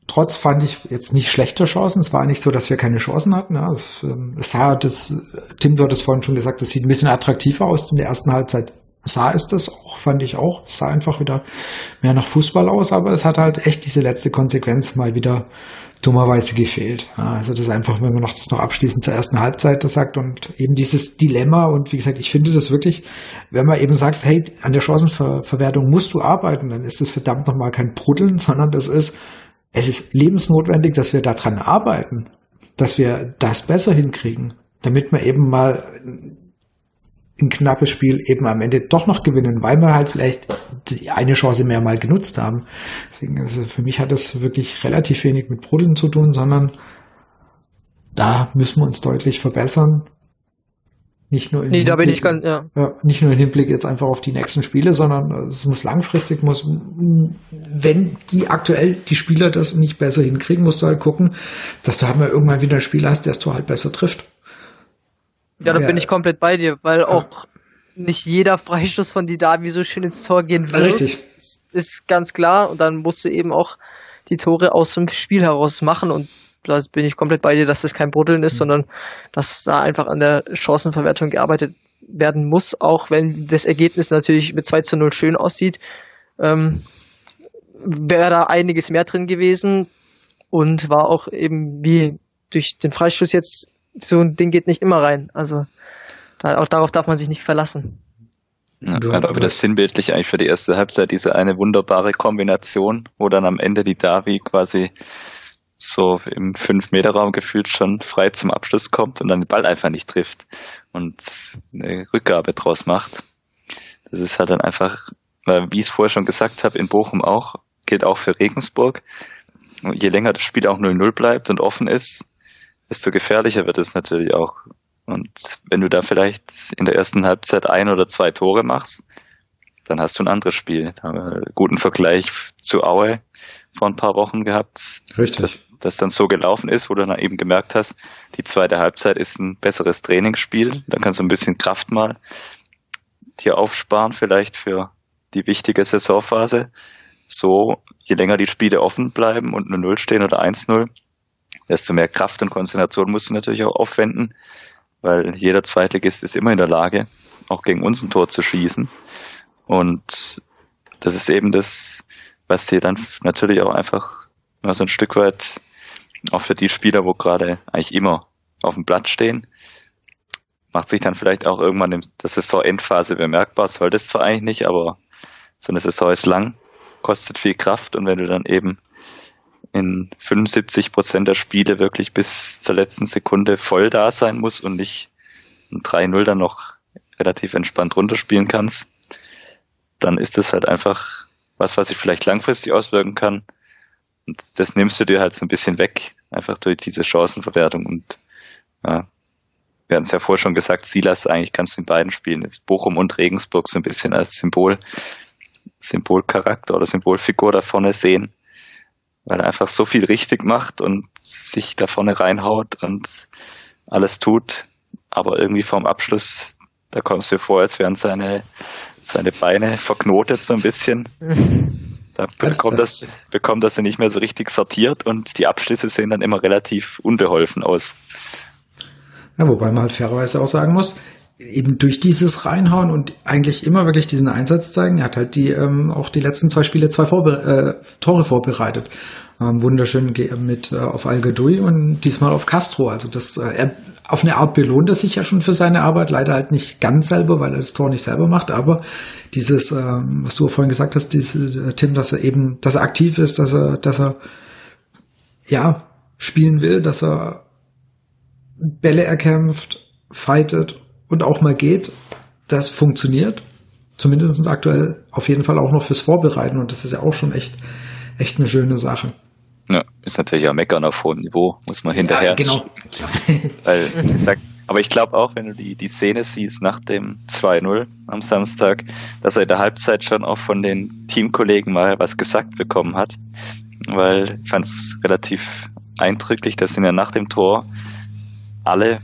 Trotz fand ich jetzt nicht schlechte Chancen. Es war nicht so, dass wir keine Chancen hatten. Ja. Es, ähm, es sah, das, Tim, du hattest vorhin schon gesagt, es sieht ein bisschen attraktiver aus in der ersten Halbzeit sah es das auch, fand ich auch. Sah einfach wieder mehr nach Fußball aus, aber es hat halt echt diese letzte Konsequenz mal wieder dummerweise gefehlt. Also das einfach, wenn man noch das noch abschließend zur ersten Halbzeit das sagt und eben dieses Dilemma und wie gesagt, ich finde das wirklich, wenn man eben sagt, hey, an der Chancenverwertung musst du arbeiten, dann ist das verdammt nochmal kein Bruddeln, sondern das ist, es ist lebensnotwendig, dass wir daran arbeiten, dass wir das besser hinkriegen, damit wir eben mal ein knappes Spiel eben am Ende doch noch gewinnen, weil wir halt vielleicht die eine Chance mehr mal genutzt haben. Deswegen, also für mich hat das wirklich relativ wenig mit Bruddeln zu tun, sondern da müssen wir uns deutlich verbessern. Nicht nur, im nee, ich ganz, ja. ja. Nicht nur im Hinblick jetzt einfach auf die nächsten Spiele, sondern es muss langfristig, muss, wenn die aktuell die Spieler das nicht besser hinkriegen, musst du halt gucken, dass du halt mal irgendwann wieder ein Spiel hast, der es halt besser trifft. Ja, da ja. bin ich komplett bei dir, weil ja. auch nicht jeder Freistoß von Didavi so schön ins Tor gehen wird. Richtig. Ist ganz klar. Und dann musst du eben auch die Tore aus dem Spiel heraus machen. Und da bin ich komplett bei dir, dass das kein Bruddeln ist, mhm. sondern dass da einfach an der Chancenverwertung gearbeitet werden muss, auch wenn das Ergebnis natürlich mit 2 zu 0 schön aussieht. Ähm, Wäre da einiges mehr drin gewesen und war auch eben wie durch den Freistoß jetzt so ein Ding geht nicht immer rein. Also da, auch darauf darf man sich nicht verlassen. Ja, gerade aber das sinnbildlich eigentlich für die erste Halbzeit, diese eine wunderbare Kombination, wo dann am Ende die Davi quasi so im 5-Meter-Raum gefühlt schon frei zum Abschluss kommt und dann den Ball einfach nicht trifft und eine Rückgabe draus macht. Das ist halt dann einfach, wie ich es vorher schon gesagt habe, in Bochum auch, gilt auch für Regensburg. Je länger das Spiel auch 0-0 bleibt und offen ist, desto gefährlicher wird es natürlich auch. Und wenn du da vielleicht in der ersten Halbzeit ein oder zwei Tore machst, dann hast du ein anderes Spiel. Da haben wir einen guten Vergleich zu Aue vor ein paar Wochen gehabt. Richtig. Dass das dann so gelaufen ist, wo du dann eben gemerkt hast, die zweite Halbzeit ist ein besseres Trainingsspiel. Dann kannst du ein bisschen Kraft mal dir aufsparen, vielleicht für die wichtige Saisonphase. So, je länger die Spiele offen bleiben und eine Null stehen oder 1-0, desto mehr Kraft und Konzentration musst du natürlich auch aufwenden, weil jeder Zweitligist ist immer in der Lage, auch gegen uns ein Tor zu schießen. Und das ist eben das, was dir dann natürlich auch einfach mal so ein Stück weit auch für die Spieler, wo gerade eigentlich immer auf dem Blatt stehen, macht sich dann vielleicht auch irgendwann in der Saison-Endphase bemerkbar. Sollte es zwar eigentlich nicht, aber so eine Saison ist lang, kostet viel Kraft und wenn du dann eben in 75 Prozent der Spiele wirklich bis zur letzten Sekunde voll da sein muss und nicht ein 3-0 dann noch relativ entspannt runterspielen kannst, dann ist das halt einfach was, was sich vielleicht langfristig auswirken kann, Und das nimmst du dir halt so ein bisschen weg, einfach durch diese Chancenverwertung. Und ja, wir hatten es ja vorher schon gesagt, Silas eigentlich kannst du in beiden spielen. Jetzt Bochum und Regensburg so ein bisschen als Symbol, Symbolcharakter oder Symbolfigur da vorne sehen, weil er einfach so viel richtig macht und sich da vorne reinhaut und alles tut, aber irgendwie vorm Abschluss, da kommst du dir vor, als wären seine, seine Beine verknotet so ein bisschen. Da bekommt das, bekommt das nicht mehr so richtig sortiert und die Abschlüsse sehen dann immer relativ unbeholfen aus. Ja, wobei man halt fairerweise auch sagen muss, eben durch dieses Reinhauen und eigentlich immer wirklich diesen Einsatz zeigen, er hat halt die ähm, auch die letzten zwei Spiele zwei Vorbe äh, Tore vorbereitet. Ähm, wunderschön mit äh, auf Al und diesmal auf Castro. Also das äh, er auf eine Art belohnt er sich ja schon für seine Arbeit, leider halt nicht ganz selber, weil er das Tor nicht selber macht, aber dieses, ähm, was du vorhin gesagt hast, diese, äh, Tim, dass er eben, dass er aktiv ist, dass er, dass er ja spielen will, dass er Bälle erkämpft, fightet und auch mal geht, das funktioniert. Zumindest aktuell auf jeden Fall auch noch fürs Vorbereiten und das ist ja auch schon echt, echt eine schöne Sache. Ja, ist natürlich auch meckern auf hohem Niveau, muss man hinterher. Ja, genau. Weil, ich sag, aber ich glaube auch, wenn du die, die Szene siehst nach dem 2-0 am Samstag, dass er in der Halbzeit schon auch von den Teamkollegen mal was gesagt bekommen hat. Weil ich fand es relativ eindrücklich, dass sind ja nach dem Tor alle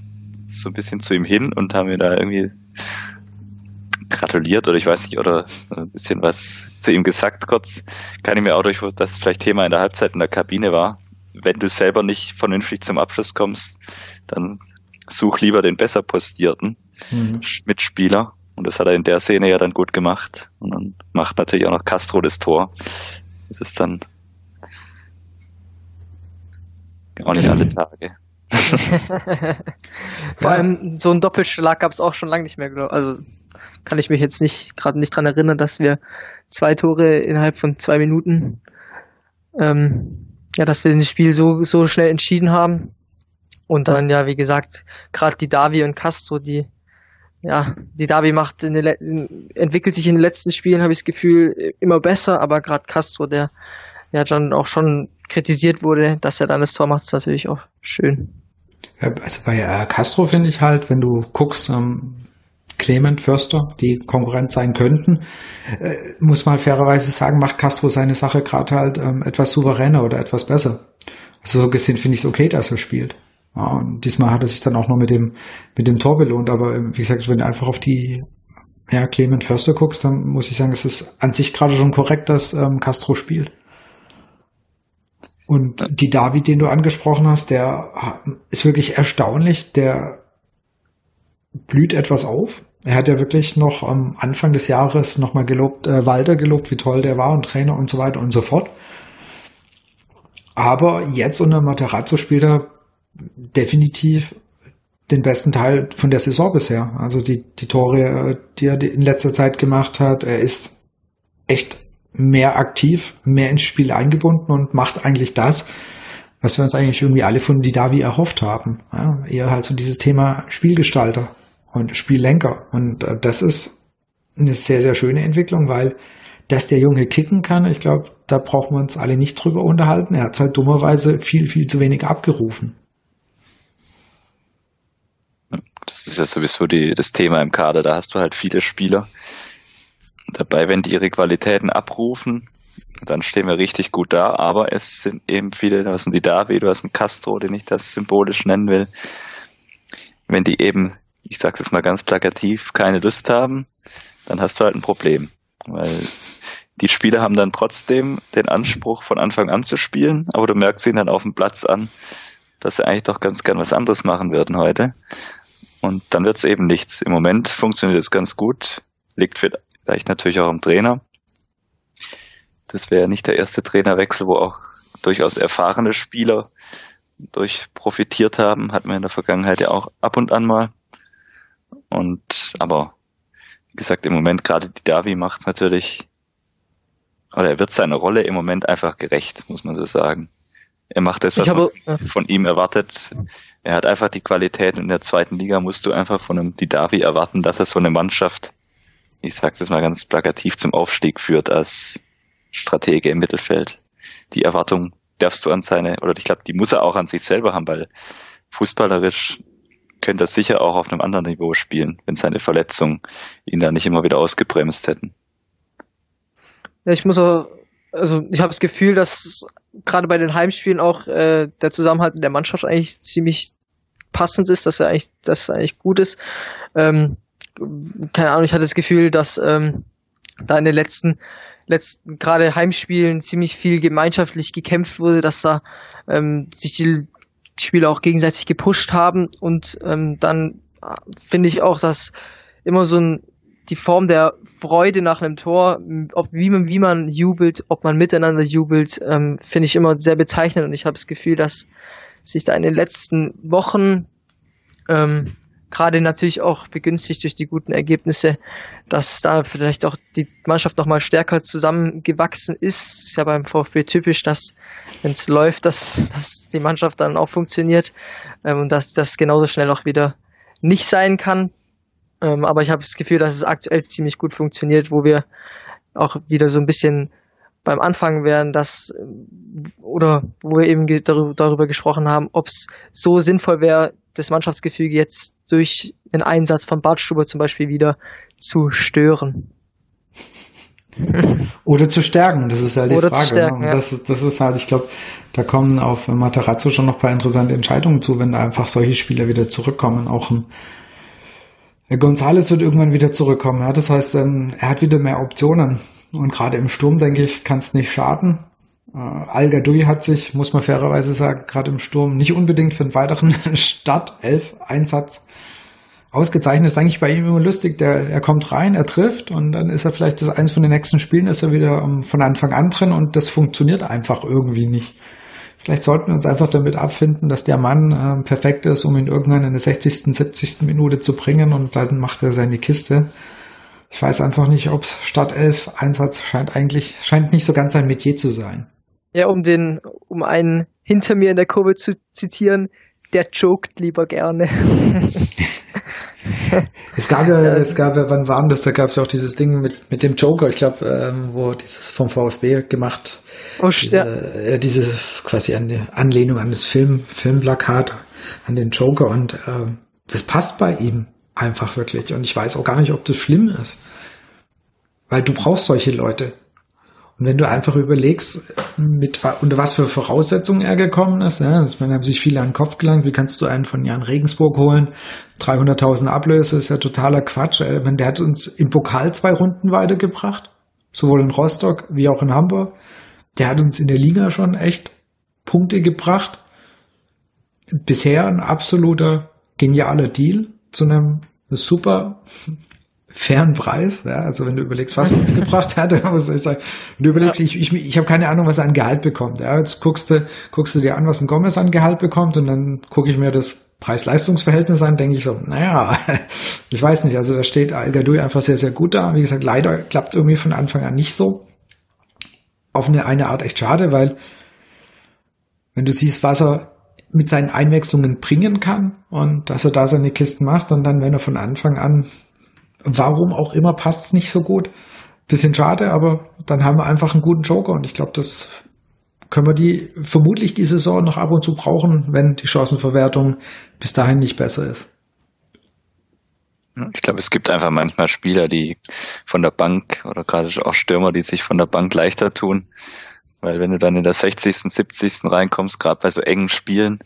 so ein bisschen zu ihm hin und haben mir da irgendwie gratuliert oder ich weiß nicht, oder ein bisschen was zu ihm gesagt kurz. Kann ich mir auch durch, dass vielleicht Thema in der Halbzeit in der Kabine war. Wenn du selber nicht vernünftig zum Abschluss kommst, dann such lieber den besser postierten mhm. Mitspieler. Und das hat er in der Szene ja dann gut gemacht. Und dann macht natürlich auch noch Castro das Tor. Das ist dann auch nicht alle Tage. Vor allem so ein Doppelschlag gab es auch schon lange nicht mehr, glaube Also kann ich mich jetzt nicht gerade nicht dran erinnern, dass wir zwei Tore innerhalb von zwei Minuten, ähm, ja, dass wir das Spiel so so schnell entschieden haben. Und dann ja, wie gesagt, gerade die Davi und Castro, die ja, die Davi macht in den, entwickelt sich in den letzten Spielen, habe ich das Gefühl, immer besser, aber gerade Castro, der ja dann auch schon kritisiert wurde, dass er dann das Tor macht, ist natürlich auch schön. Also bei äh, Castro finde ich halt, wenn du guckst, ähm, Clement Förster, die Konkurrent sein könnten, äh, muss man fairerweise sagen, macht Castro seine Sache gerade halt ähm, etwas souveräner oder etwas besser. Also so gesehen finde ich es okay, dass er spielt. Ja, und diesmal hat er sich dann auch noch mit dem, mit dem Tor belohnt, aber ähm, wie gesagt, wenn du einfach auf die ja, Clement Förster guckst, dann muss ich sagen, es ist an sich gerade schon korrekt, dass ähm, Castro spielt. Und die David, den du angesprochen hast, der ist wirklich erstaunlich. Der blüht etwas auf. Er hat ja wirklich noch am Anfang des Jahres nochmal gelobt, äh, Walter gelobt, wie toll der war und Trainer und so weiter und so fort. Aber jetzt unter Materazzo spielt er definitiv den besten Teil von der Saison bisher. Also die, die Tore, die er in letzter Zeit gemacht hat, er ist echt mehr aktiv, mehr ins Spiel eingebunden und macht eigentlich das, was wir uns eigentlich irgendwie alle von Didavi erhofft haben. Ja, eher halt so dieses Thema Spielgestalter und Spiellenker. Und äh, das ist eine sehr, sehr schöne Entwicklung, weil dass der Junge kicken kann, ich glaube, da brauchen wir uns alle nicht drüber unterhalten. Er hat halt dummerweise viel, viel zu wenig abgerufen. Das ist ja sowieso die, das Thema im Kader. Da hast du halt viele Spieler, dabei, wenn die ihre Qualitäten abrufen, dann stehen wir richtig gut da, aber es sind eben viele, du hast einen Didavi, du hast einen Castro, den ich das symbolisch nennen will. Wenn die eben, ich sag's jetzt mal ganz plakativ, keine Lust haben, dann hast du halt ein Problem. Weil die Spieler haben dann trotzdem den Anspruch, von Anfang an zu spielen, aber du merkst ihnen dann auf dem Platz an, dass sie eigentlich doch ganz gern was anderes machen würden heute. Und dann wird's eben nichts. Im Moment funktioniert es ganz gut, liegt Vielleicht natürlich auch am Trainer. Das wäre nicht der erste Trainerwechsel, wo auch durchaus erfahrene Spieler durch profitiert haben. Hatten wir in der Vergangenheit ja auch ab und an mal. Und aber wie gesagt, im Moment gerade die Davi macht natürlich, oder er wird seiner Rolle im Moment einfach gerecht, muss man so sagen. Er macht das, was habe, man von ihm erwartet. Er hat einfach die Qualität in der zweiten Liga musst du einfach von einem Didavi erwarten, dass er so eine Mannschaft ich sage es mal ganz plakativ, zum Aufstieg führt als Stratege im Mittelfeld. Die Erwartung, darfst du an seine, oder ich glaube, die muss er auch an sich selber haben, weil fußballerisch könnte er sicher auch auf einem anderen Niveau spielen, wenn seine Verletzungen ihn da nicht immer wieder ausgebremst hätten. Ja, ich muss auch, also ich habe das Gefühl, dass gerade bei den Heimspielen auch äh, der Zusammenhalt in der Mannschaft eigentlich ziemlich passend ist, dass er eigentlich, dass er eigentlich gut ist. Ähm, keine Ahnung, ich hatte das Gefühl, dass ähm, da in den letzten, letzten gerade Heimspielen ziemlich viel gemeinschaftlich gekämpft wurde, dass da ähm, sich die Spieler auch gegenseitig gepusht haben und ähm, dann äh, finde ich auch, dass immer so ein die Form der Freude nach einem Tor, ob, wie, man, wie man jubelt, ob man miteinander jubelt, ähm, finde ich immer sehr bezeichnend und ich habe das Gefühl, dass sich da in den letzten Wochen ähm, gerade natürlich auch begünstigt durch die guten Ergebnisse, dass da vielleicht auch die Mannschaft nochmal stärker zusammengewachsen ist. Ist ja beim VfB typisch, dass wenn es läuft, dass, dass die Mannschaft dann auch funktioniert ähm, und dass das genauso schnell auch wieder nicht sein kann. Ähm, aber ich habe das Gefühl, dass es aktuell ziemlich gut funktioniert, wo wir auch wieder so ein bisschen beim Anfang wären, dass oder wo wir eben darüber gesprochen haben, ob es so sinnvoll wäre, das Mannschaftsgefüge jetzt durch den Einsatz von Bartstuber zum Beispiel wieder zu stören. Oder zu stärken, das ist halt die Oder Frage. Zu ne? stärken, ja. das, ist, das ist halt, ich glaube, da kommen auf Materazzo schon noch ein paar interessante Entscheidungen zu, wenn da einfach solche Spieler wieder zurückkommen. Auch ein Gonzales wird irgendwann wieder zurückkommen. Ja, das heißt, ähm, er hat wieder mehr Optionen. Und gerade im Sturm, denke ich, kann es nicht schaden. Äh, Al Gadoui hat sich, muss man fairerweise sagen, gerade im Sturm nicht unbedingt für einen weiteren Start-Elf-Einsatz ausgezeichnet. Das ist eigentlich bei ihm immer lustig. Der, er kommt rein, er trifft und dann ist er vielleicht das eins von den nächsten Spielen, ist er wieder von Anfang an drin und das funktioniert einfach irgendwie nicht. Vielleicht sollten wir uns einfach damit abfinden, dass der Mann äh, perfekt ist, um ihn irgendwann in der 60., 70. Minute zu bringen und dann macht er seine Kiste. Ich weiß einfach nicht, ob es Stadt 11 Einsatz scheint eigentlich, scheint nicht so ganz sein Metier zu sein. Ja, um den, um einen hinter mir in der Kurve zu zitieren, der joked lieber gerne. es gab ja, es gab ja, wann war das? Da gab es ja auch dieses Ding mit, mit dem Joker, ich glaube, ähm, wo dieses vom VfB gemacht, oh, diese, ja. äh, diese quasi eine Anlehnung an das Film, Filmplakat, an den Joker und äh, das passt bei ihm einfach wirklich. Und ich weiß auch gar nicht, ob das schlimm ist. Weil du brauchst solche Leute. Und wenn du einfach überlegst, mit unter was für Voraussetzungen er gekommen ist, ja, das haben sich viele an den Kopf gelangt, wie kannst du einen von Jan Regensburg holen? 300.000 Ablöse ist ja totaler Quatsch. Äh, der hat uns im Pokal zwei Runden weitergebracht, sowohl in Rostock wie auch in Hamburg. Der hat uns in der Liga schon echt Punkte gebracht. Bisher ein absoluter genialer Deal zu einem super fairen Preis. Ja, also wenn du überlegst, was uns gebracht hat, muss ich sagen, wenn du überlegst, ja. ich, ich, ich habe keine Ahnung, was er an Gehalt bekommt. Ja, jetzt guckst du, guckst du dir an, was ein Gomez an Gehalt bekommt und dann gucke ich mir das Preis-Leistungs-Verhältnis an, denke ich so, naja, ich weiß nicht, also da steht Al einfach sehr, sehr gut da. Wie gesagt, leider klappt es irgendwie von Anfang an nicht so. Auf eine, eine Art echt schade, weil wenn du siehst, was er mit seinen Einwechslungen bringen kann und dass er da seine Kisten macht und dann, wenn er von Anfang an Warum auch immer passt es nicht so gut. Bisschen schade, aber dann haben wir einfach einen guten Joker und ich glaube, das können wir die vermutlich die Saison noch ab und zu brauchen, wenn die Chancenverwertung bis dahin nicht besser ist. Ich glaube, es gibt einfach manchmal Spieler, die von der Bank oder gerade auch Stürmer, die sich von der Bank leichter tun. Weil wenn du dann in der 60., 70. reinkommst, gerade bei so engen Spielen,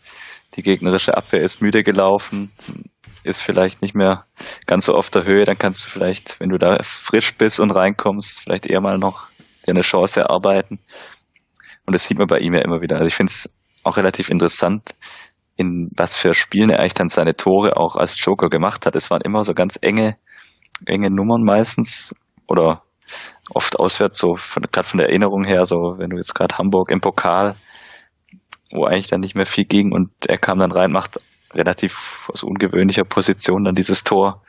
die gegnerische Abwehr ist müde gelaufen, ist vielleicht nicht mehr ganz so auf der Höhe, dann kannst du vielleicht, wenn du da frisch bist und reinkommst, vielleicht eher mal noch dir eine Chance erarbeiten. Und das sieht man bei ihm ja immer wieder. Also ich finde es auch relativ interessant, in was für Spielen er eigentlich dann seine Tore auch als Joker gemacht hat. Es waren immer so ganz enge, enge Nummern meistens oder oft auswärts, so gerade von der Erinnerung her, so wenn du jetzt gerade Hamburg im Pokal, wo eigentlich dann nicht mehr viel ging und er kam dann rein, macht relativ aus ungewöhnlicher Position dann dieses Tor.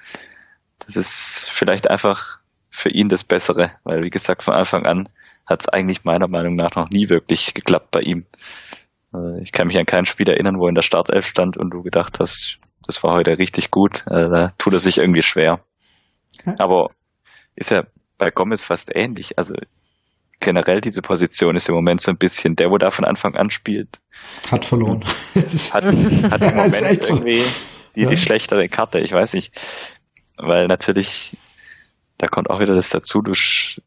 Das ist vielleicht einfach für ihn das Bessere, weil wie gesagt, von Anfang an hat es eigentlich meiner Meinung nach noch nie wirklich geklappt bei ihm. Also ich kann mich an kein Spiel erinnern, wo er in der Startelf stand und du gedacht hast, das war heute richtig gut. Also da tut er sich irgendwie schwer. Aber ist ja bei Gomez fast ähnlich. Also generell diese Position ist im Moment so ein bisschen der, wo da von Anfang an spielt. Hat verloren. hat, hat im Moment irgendwie die, ja. die schlechtere Karte, ich weiß nicht. Weil natürlich, da kommt auch wieder das dazu, du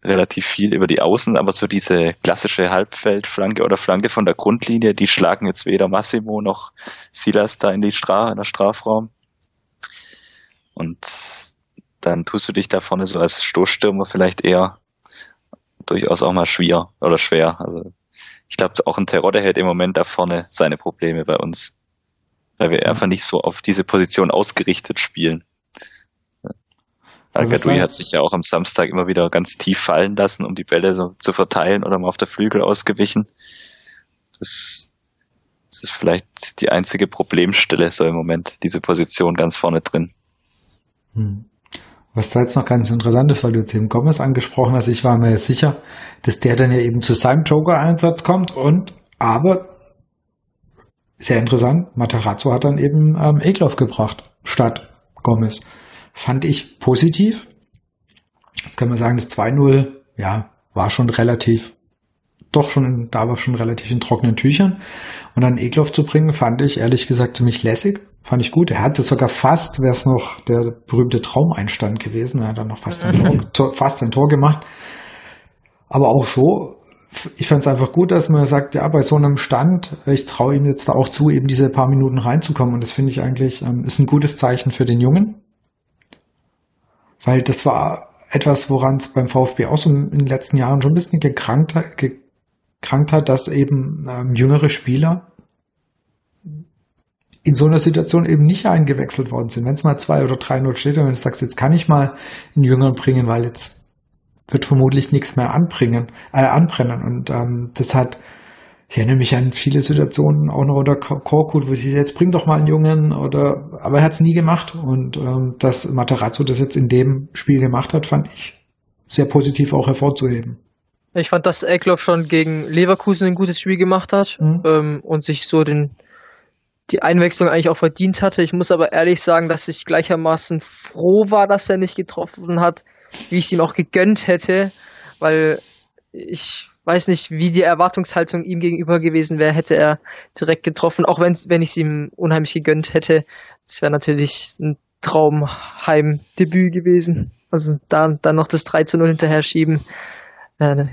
relativ viel über die Außen, aber so diese klassische Halbfeldflanke oder Flanke von der Grundlinie, die schlagen jetzt weder Massimo noch Silas da in die Stra in der Strafraum. Und dann tust du dich da vorne so als Stoßstürmer vielleicht eher durchaus auch mal schwer oder schwer. Also ich glaube, auch ein Terodde hält im Moment da vorne seine Probleme bei uns, weil wir einfach nicht so auf diese Position ausgerichtet spielen. Al-Gadoui hat sich ja auch am Samstag immer wieder ganz tief fallen lassen, um die Bälle so zu verteilen oder mal auf der Flügel ausgewichen. Das, das ist vielleicht die einzige Problemstelle so im Moment, diese Position ganz vorne drin. Hm. Was da jetzt noch ganz interessant ist, weil du Tim Gomez angesprochen hast, ich war mir sicher, dass der dann ja eben zu seinem Joker-Einsatz kommt und aber sehr interessant, Matarazzo hat dann eben ähm, Eklov gebracht statt Gomez. Fand ich positiv. Jetzt kann man sagen, das 2-0, ja, war schon relativ, doch schon, da war schon relativ in trockenen Tüchern. Und dann Eklov zu bringen, fand ich ehrlich gesagt ziemlich lässig. Fand ich gut. Er hatte sogar fast, wäre es noch der berühmte Traumeinstand gewesen. Er hat dann noch fast ein Tor, fast ein Tor gemacht. Aber auch so, ich fand es einfach gut, dass man sagt, ja, bei so einem Stand, ich traue ihm jetzt da auch zu, eben diese paar Minuten reinzukommen. Und das finde ich eigentlich, ähm, ist ein gutes Zeichen für den Jungen. Weil das war etwas, woran es beim VfB auch so in den letzten Jahren schon ein bisschen gekrankt, gekrankt hat, dass eben ähm, jüngere Spieler in so einer Situation eben nicht eingewechselt worden sind. Wenn es mal zwei oder drei 0 steht und du sagst, jetzt kann ich mal einen Jüngeren bringen, weil jetzt wird vermutlich nichts mehr anbringen, äh, anbrennen. Und ähm, das hat, ich erinnere mich an viele Situationen, auch noch unter Korkut, wo sie jetzt bring doch mal einen Jungen oder aber er hat es nie gemacht. Und ähm, dass Materazzo das jetzt in dem Spiel gemacht hat, fand ich sehr positiv auch hervorzuheben. Ich fand, dass Eckloff schon gegen Leverkusen ein gutes Spiel gemacht hat mhm. ähm, und sich so den die Einwechslung eigentlich auch verdient hatte. Ich muss aber ehrlich sagen, dass ich gleichermaßen froh war, dass er nicht getroffen hat, wie ich es ihm auch gegönnt hätte, weil ich weiß nicht, wie die Erwartungshaltung ihm gegenüber gewesen wäre, hätte er direkt getroffen, auch wenn, wenn ich es ihm unheimlich gegönnt hätte. Das wäre natürlich ein Traumheimdebüt gewesen. Also da dann noch das 3 zu 0 hinterher schieben. Äh,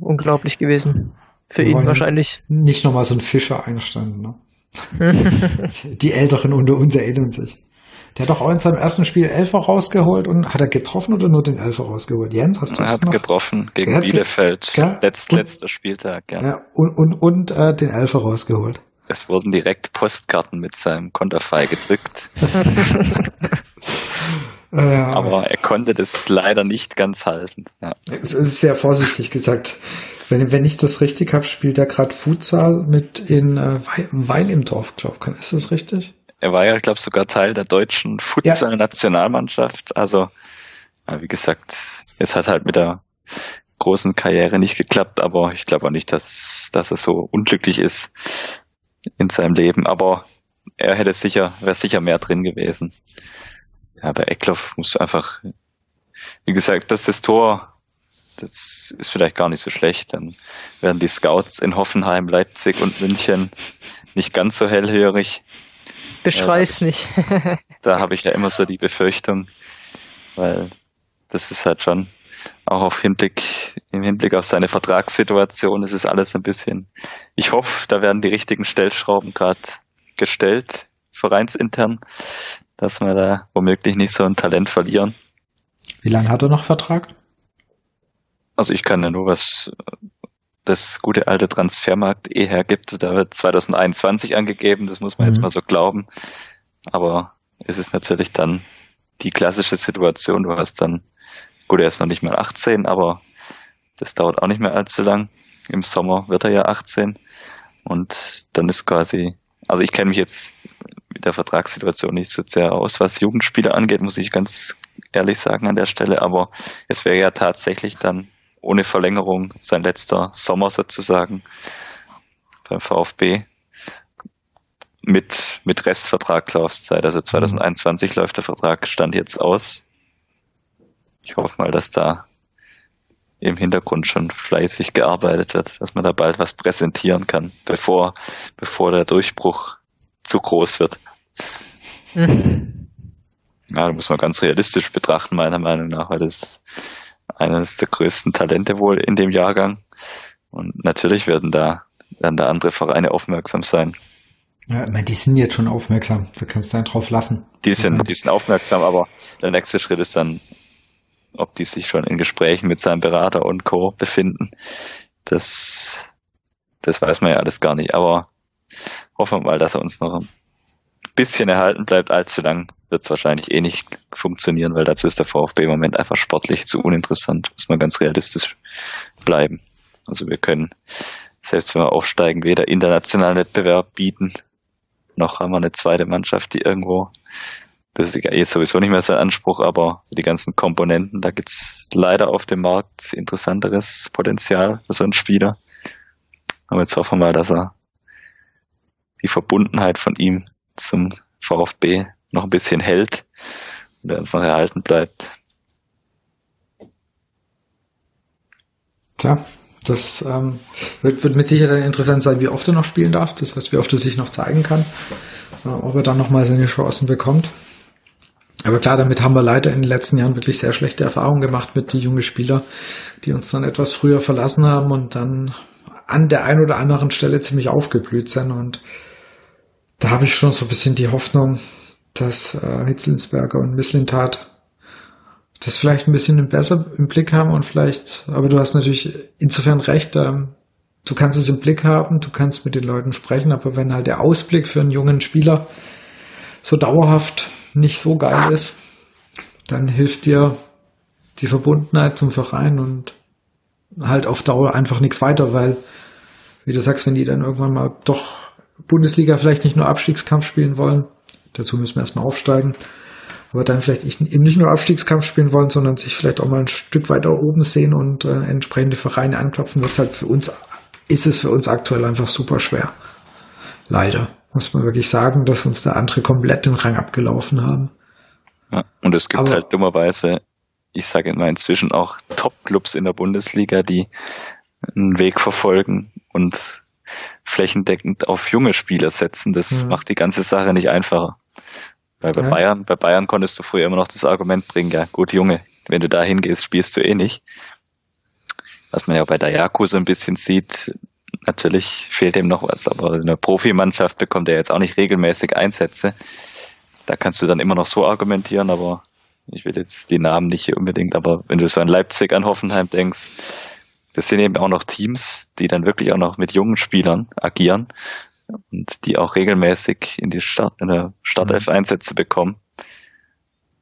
unglaublich gewesen. Für ihn wahrscheinlich. Nicht nochmal so ein Fischer einstanden, ne? Die Älteren unter uns erinnern sich. Der hat doch auch in seinem ersten Spiel Elfer rausgeholt und hat er getroffen oder nur den Elfer rausgeholt? Jens, hast du Er hat noch? getroffen gegen Bielefeld. Ja, Letz, und, letzter Spieltag, ja. ja und und, und äh, den Elfer rausgeholt. Es wurden direkt Postkarten mit seinem Konterfei gedrückt. Aber er konnte das leider nicht ganz halten. Ja. Es ist sehr vorsichtig gesagt. Wenn, wenn ich das richtig habe, spielt er gerade Futsal mit in äh, Weil im Dorf, glaube ich. Ist das richtig? Er war ja, ich glaube, sogar Teil der deutschen Futsal-Nationalmannschaft. Also, wie gesagt, es hat halt mit der großen Karriere nicht geklappt, aber ich glaube auch nicht, dass, dass er so unglücklich ist in seinem Leben. Aber er hätte sicher, wäre sicher mehr drin gewesen. Ja, bei Eckloff muss einfach, wie gesagt, dass das Tor das ist vielleicht gar nicht so schlecht. Dann werden die Scouts in Hoffenheim, Leipzig und München nicht ganz so hellhörig. Beschrei's äh, nicht. da habe ich ja immer so die Befürchtung, weil das ist halt schon auch auf Hinblick, im Hinblick auf seine Vertragssituation ist es alles ein bisschen, ich hoffe, da werden die richtigen Stellschrauben gerade gestellt, vereinsintern, dass wir da womöglich nicht so ein Talent verlieren. Wie lange hat er noch Vertrag? Also ich kann ja nur was das gute alte Transfermarkt eh hergibt. Da wird 2021 angegeben, das muss man mhm. jetzt mal so glauben. Aber es ist natürlich dann die klassische Situation, du hast dann, gut, er ist noch nicht mal 18, aber das dauert auch nicht mehr allzu lang. Im Sommer wird er ja 18 und dann ist quasi, also ich kenne mich jetzt mit der Vertragssituation nicht so sehr aus, was Jugendspieler angeht, muss ich ganz ehrlich sagen an der Stelle, aber es wäre ja tatsächlich dann ohne Verlängerung, sein letzter Sommer sozusagen beim VfB mit, mit Restvertraglaufzeit. Also 2021 läuft der Vertrag, stand jetzt aus. Ich hoffe mal, dass da im Hintergrund schon fleißig gearbeitet wird, dass man da bald was präsentieren kann, bevor, bevor der Durchbruch zu groß wird. Mhm. Ja, da muss man ganz realistisch betrachten, meiner Meinung nach, weil das eines der größten Talente wohl in dem Jahrgang. Und natürlich werden da, werden da andere Vereine aufmerksam sein. Ja, ich meine, die sind jetzt schon aufmerksam, da kannst du dann drauf lassen. Die sind, die sind aufmerksam, aber der nächste Schritt ist dann, ob die sich schon in Gesprächen mit seinem Berater und Co. befinden. Das, das weiß man ja alles gar nicht, aber hoffen wir mal, dass er uns noch ein bisschen erhalten bleibt. Allzu lang wird es wahrscheinlich eh nicht funktionieren, weil dazu ist der VfB im Moment einfach sportlich zu uninteressant. Muss man ganz realistisch bleiben. Also wir können, selbst wenn wir aufsteigen, weder internationalen Wettbewerb bieten, noch haben wir eine zweite Mannschaft, die irgendwo, das ist eh sowieso nicht mehr sein Anspruch, aber die ganzen Komponenten, da gibt's leider auf dem Markt interessanteres Potenzial für so einen Spieler. Aber jetzt hoffen wir dass er die Verbundenheit von ihm zum VfB noch ein bisschen hält und er uns noch erhalten bleibt. Tja, das ähm, wird, wird mit Sicherheit interessant sein, wie oft er noch spielen darf. Das heißt, wie oft er sich noch zeigen kann, äh, ob er dann nochmal seine Chancen bekommt. Aber klar, damit haben wir leider in den letzten Jahren wirklich sehr schlechte Erfahrungen gemacht mit die jungen Spieler, die uns dann etwas früher verlassen haben und dann an der einen oder anderen Stelle ziemlich aufgeblüht sind. Und da habe ich schon so ein bisschen die Hoffnung, dass äh, Hitzelsberger und Misslintat das vielleicht ein bisschen besser im Blick haben und vielleicht, aber du hast natürlich insofern recht, ähm, du kannst es im Blick haben, du kannst mit den Leuten sprechen, aber wenn halt der Ausblick für einen jungen Spieler so dauerhaft nicht so geil ist, dann hilft dir die Verbundenheit zum Verein und halt auf Dauer einfach nichts weiter, weil, wie du sagst, wenn die dann irgendwann mal doch Bundesliga vielleicht nicht nur Abstiegskampf spielen wollen, dazu müssen wir erstmal aufsteigen, aber dann vielleicht eben nicht nur Abstiegskampf spielen wollen, sondern sich vielleicht auch mal ein Stück weiter oben sehen und äh, entsprechende Vereine anklopfen, wird halt für uns, ist es für uns aktuell einfach super schwer. Leider, muss man wirklich sagen, dass uns da andere komplett den Rang abgelaufen haben. Ja, und es gibt Aber, halt dummerweise, ich sage immer inzwischen auch Top-Clubs in der Bundesliga, die einen Weg verfolgen und flächendeckend auf junge Spieler setzen. Das mhm. macht die ganze Sache nicht einfacher. Weil bei ja. Bayern, bei Bayern konntest du früher immer noch das Argument bringen, ja, gut, Junge, wenn du da hingehst, spielst du eh nicht. Was man ja bei Dayaku so ein bisschen sieht, natürlich fehlt ihm noch was, aber in der Profimannschaft bekommt er jetzt auch nicht regelmäßig Einsätze. Da kannst du dann immer noch so argumentieren, aber ich will jetzt die Namen nicht hier unbedingt, aber wenn du so an Leipzig, an Hoffenheim denkst, das sind eben auch noch Teams, die dann wirklich auch noch mit jungen Spielern agieren und die auch regelmäßig in die Start, in der Startelf mhm. Einsätze bekommen.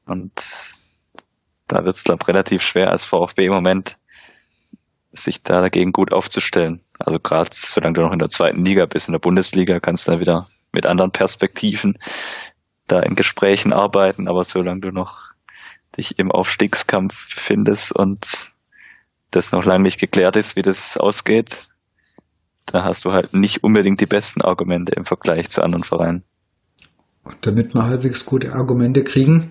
Und da wird es, glaube ich, relativ schwer als VfB im Moment, sich da dagegen gut aufzustellen. Also gerade solange du noch in der zweiten Liga bist, in der Bundesliga, kannst du da wieder mit anderen Perspektiven da in Gesprächen arbeiten, aber solange du noch dich im Aufstiegskampf findest und das noch lange nicht geklärt ist, wie das ausgeht, da hast du halt nicht unbedingt die besten Argumente im Vergleich zu anderen Vereinen. Und damit wir halbwegs gute Argumente kriegen,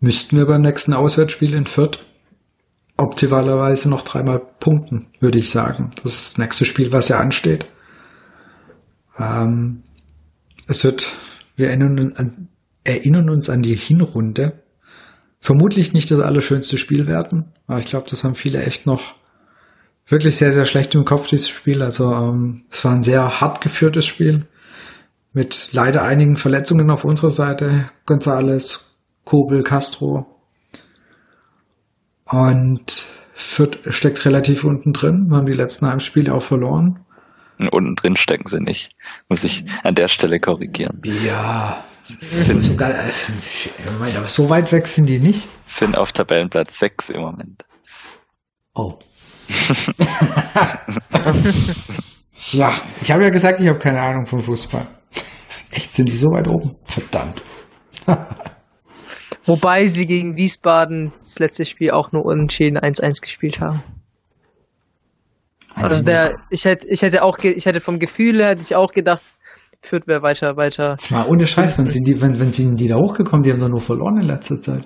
müssten wir beim nächsten Auswärtsspiel in Fürth optimalerweise noch dreimal punkten, würde ich sagen. Das ist das nächste Spiel, was ja ansteht. Ähm, es wird, wir erinnern, an, erinnern uns an die Hinrunde. Vermutlich nicht das allerschönste Spiel werden, aber ich glaube, das haben viele echt noch wirklich sehr, sehr schlecht im Kopf, dieses Spiel. Also ähm, es war ein sehr hart geführtes Spiel mit leider einigen Verletzungen auf unserer Seite. Gonzales, Kobel, Castro. Und Fürth steckt relativ unten drin. Wir haben die letzten Heimspiele auch verloren. Unten drin stecken sie nicht. Muss ich an der Stelle korrigieren. Ja. Sind sogar, äh, aber so weit weg sind die nicht. Sind auf Tabellenplatz 6 im Moment. Oh. ja, ich habe ja gesagt, ich habe keine Ahnung von Fußball. Echt, sind die so weit oben? Verdammt. Wobei sie gegen Wiesbaden das letzte Spiel auch nur unentschieden 1-1 gespielt haben. Also der, ich hätte, ich hätte auch, ich hätte vom Gefühl hätte ich auch gedacht, Fürth wäre weiter, weiter. Das war ohne Scheiß, wenn sind die, wenn, wenn sind die da hochgekommen, die haben doch nur verloren in letzter Zeit.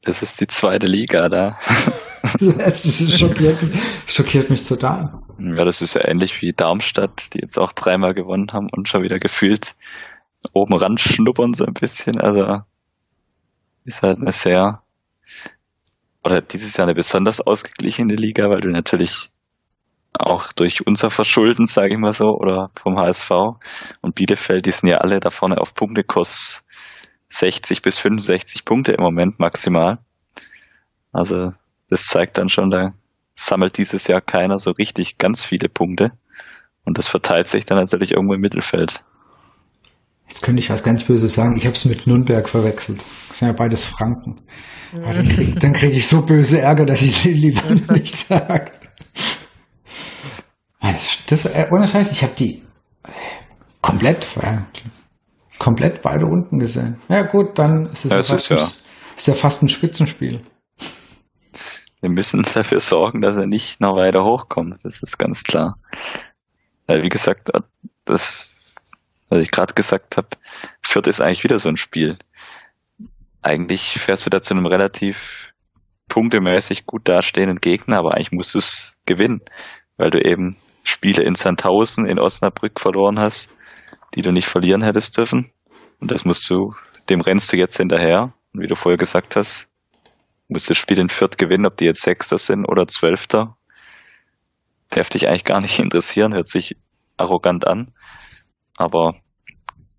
Das ist die zweite Liga da. es schockiert, schockiert mich total. Ja, das ist ja ähnlich wie Darmstadt, die jetzt auch dreimal gewonnen haben und schon wieder gefühlt oben ran schnuppern so ein bisschen. Also ist halt eine sehr, oder dieses Jahr eine besonders ausgeglichene Liga, weil du natürlich auch durch unser Verschulden, sage ich mal so, oder vom HSV und Bielefeld, die sind ja alle da vorne auf Punktekurs 60 bis 65 Punkte im Moment maximal. Also das zeigt dann schon, da sammelt dieses Jahr keiner so richtig ganz viele Punkte. Und das verteilt sich dann natürlich irgendwo im Mittelfeld. Jetzt könnte ich was ganz Böses sagen. Ich habe es mit Nürnberg verwechselt. Das sind ja beides Franken. Aber dann kriege krieg ich so böse Ärger, dass ich es lieber nicht sage. Das, das, äh, ohne Scheiß, ich habe die äh, komplett, äh, komplett beide unten gesehen. Ja gut, dann ist es ja, ja, fast, ist, ja. ist ja fast ein Spitzenspiel. Wir müssen dafür sorgen, dass er nicht noch weiter hochkommt. Das ist ganz klar. Weil, wie gesagt, das, was ich gerade gesagt habe, Fürth ist eigentlich wieder so ein Spiel. Eigentlich fährst du da zu einem relativ punktemäßig gut dastehenden Gegner, aber eigentlich musst du es gewinnen, weil du eben Spiele in Sandhausen, in Osnabrück verloren hast, die du nicht verlieren hättest dürfen. Und das musst du, dem rennst du jetzt hinterher. Und wie du vorher gesagt hast, musst das Spiel in Fürth gewinnen, ob die jetzt Sechster sind oder Zwölfter. Darf dich eigentlich gar nicht interessieren, hört sich arrogant an. Aber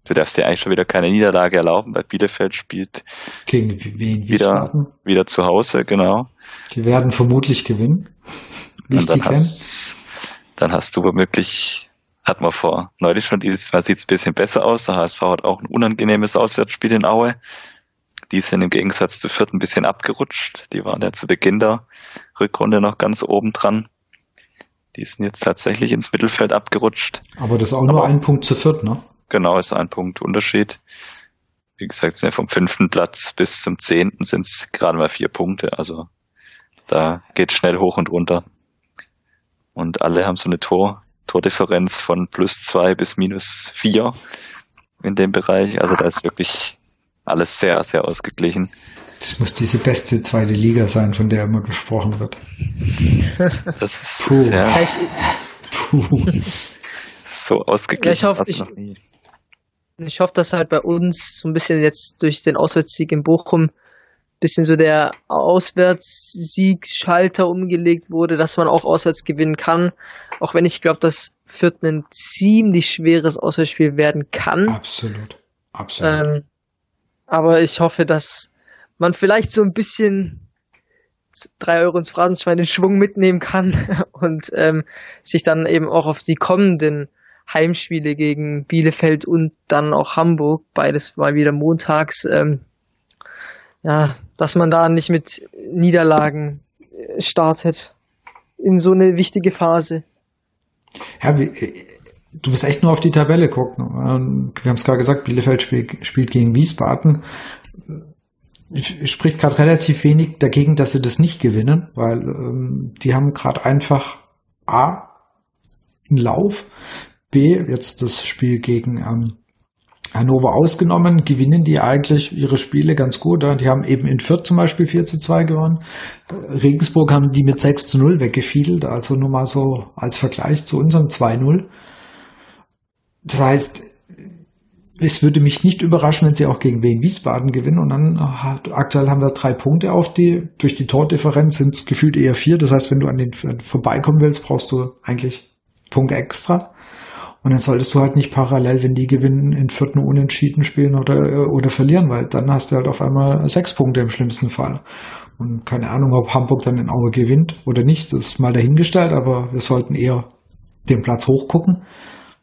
du darfst dir eigentlich schon wieder keine Niederlage erlauben, weil Bielefeld spielt gegen wen wieder, wieder zu Hause, genau. Die werden vermutlich gewinnen. Wie ich die hast, dann hast du womöglich, hat man vor neulich schon dieses Mal sieht es ein bisschen besser aus. Der HSV hat auch ein unangenehmes Auswärtsspiel in Aue. Die sind im Gegensatz zu Fürth ein bisschen abgerutscht. Die waren ja zu Beginn der Rückrunde noch ganz oben dran. Die sind jetzt tatsächlich ins Mittelfeld abgerutscht. Aber das ist auch Aber, nur ein Punkt zu Fürth, ne? Genau, ist ein Punkt Unterschied. Wie gesagt, sind ja vom fünften Platz bis zum zehnten sind es gerade mal vier Punkte. Also da geht schnell hoch und runter. Und alle haben so eine Tor, Tordifferenz von plus zwei bis minus vier in dem Bereich. Also da ist wirklich alles sehr, sehr ausgeglichen. Das muss diese beste zweite Liga sein, von der immer gesprochen wird. Das ist Puh. sehr Puh. so ausgeglichen. Ja, ich hoffe, ich, ich hoffe, dass halt bei uns so ein bisschen jetzt durch den Auswärtssieg in Bochum bisschen so der Auswärtssiegschalter umgelegt wurde, dass man auch auswärts gewinnen kann. Auch wenn ich glaube, dass Fürth ein ziemlich schweres Auswärtsspiel werden kann. Absolut. Absolut. Ähm, aber ich hoffe, dass man vielleicht so ein bisschen drei Euro ins Phrasenschwein den Schwung mitnehmen kann und ähm, sich dann eben auch auf die kommenden Heimspiele gegen Bielefeld und dann auch Hamburg, beides mal wieder montags, ähm, ja, dass man da nicht mit Niederlagen äh, startet in so eine wichtige Phase. Ja, wie, äh, du musst echt nur auf die Tabelle gucken. Ähm, wir haben es gerade gesagt, Bielefeld spielt, spielt gegen Wiesbaden. Spricht gerade relativ wenig dagegen, dass sie das nicht gewinnen, weil ähm, die haben gerade einfach A einen Lauf, B jetzt das Spiel gegen ähm, Hannover ausgenommen, gewinnen die eigentlich ihre Spiele ganz gut. Die haben eben in Fürth zum Beispiel 4 zu 2 gewonnen. Regensburg haben die mit 6 zu 0 weggefiedelt, also nur mal so als Vergleich zu unserem 2-0. Das heißt, es würde mich nicht überraschen, wenn sie auch gegen Wien Wiesbaden gewinnen. Und dann aktuell haben wir drei Punkte auf die. Durch die Tordifferenz sind es gefühlt eher vier. Das heißt, wenn du an den vorbeikommen willst, brauchst du eigentlich Punkte extra. Und dann solltest du halt nicht parallel, wenn die gewinnen, in vierten Unentschieden spielen oder, oder verlieren, weil dann hast du halt auf einmal sechs Punkte im schlimmsten Fall. Und keine Ahnung, ob Hamburg dann in Aue gewinnt oder nicht, das ist mal dahingestellt, aber wir sollten eher den Platz hochgucken.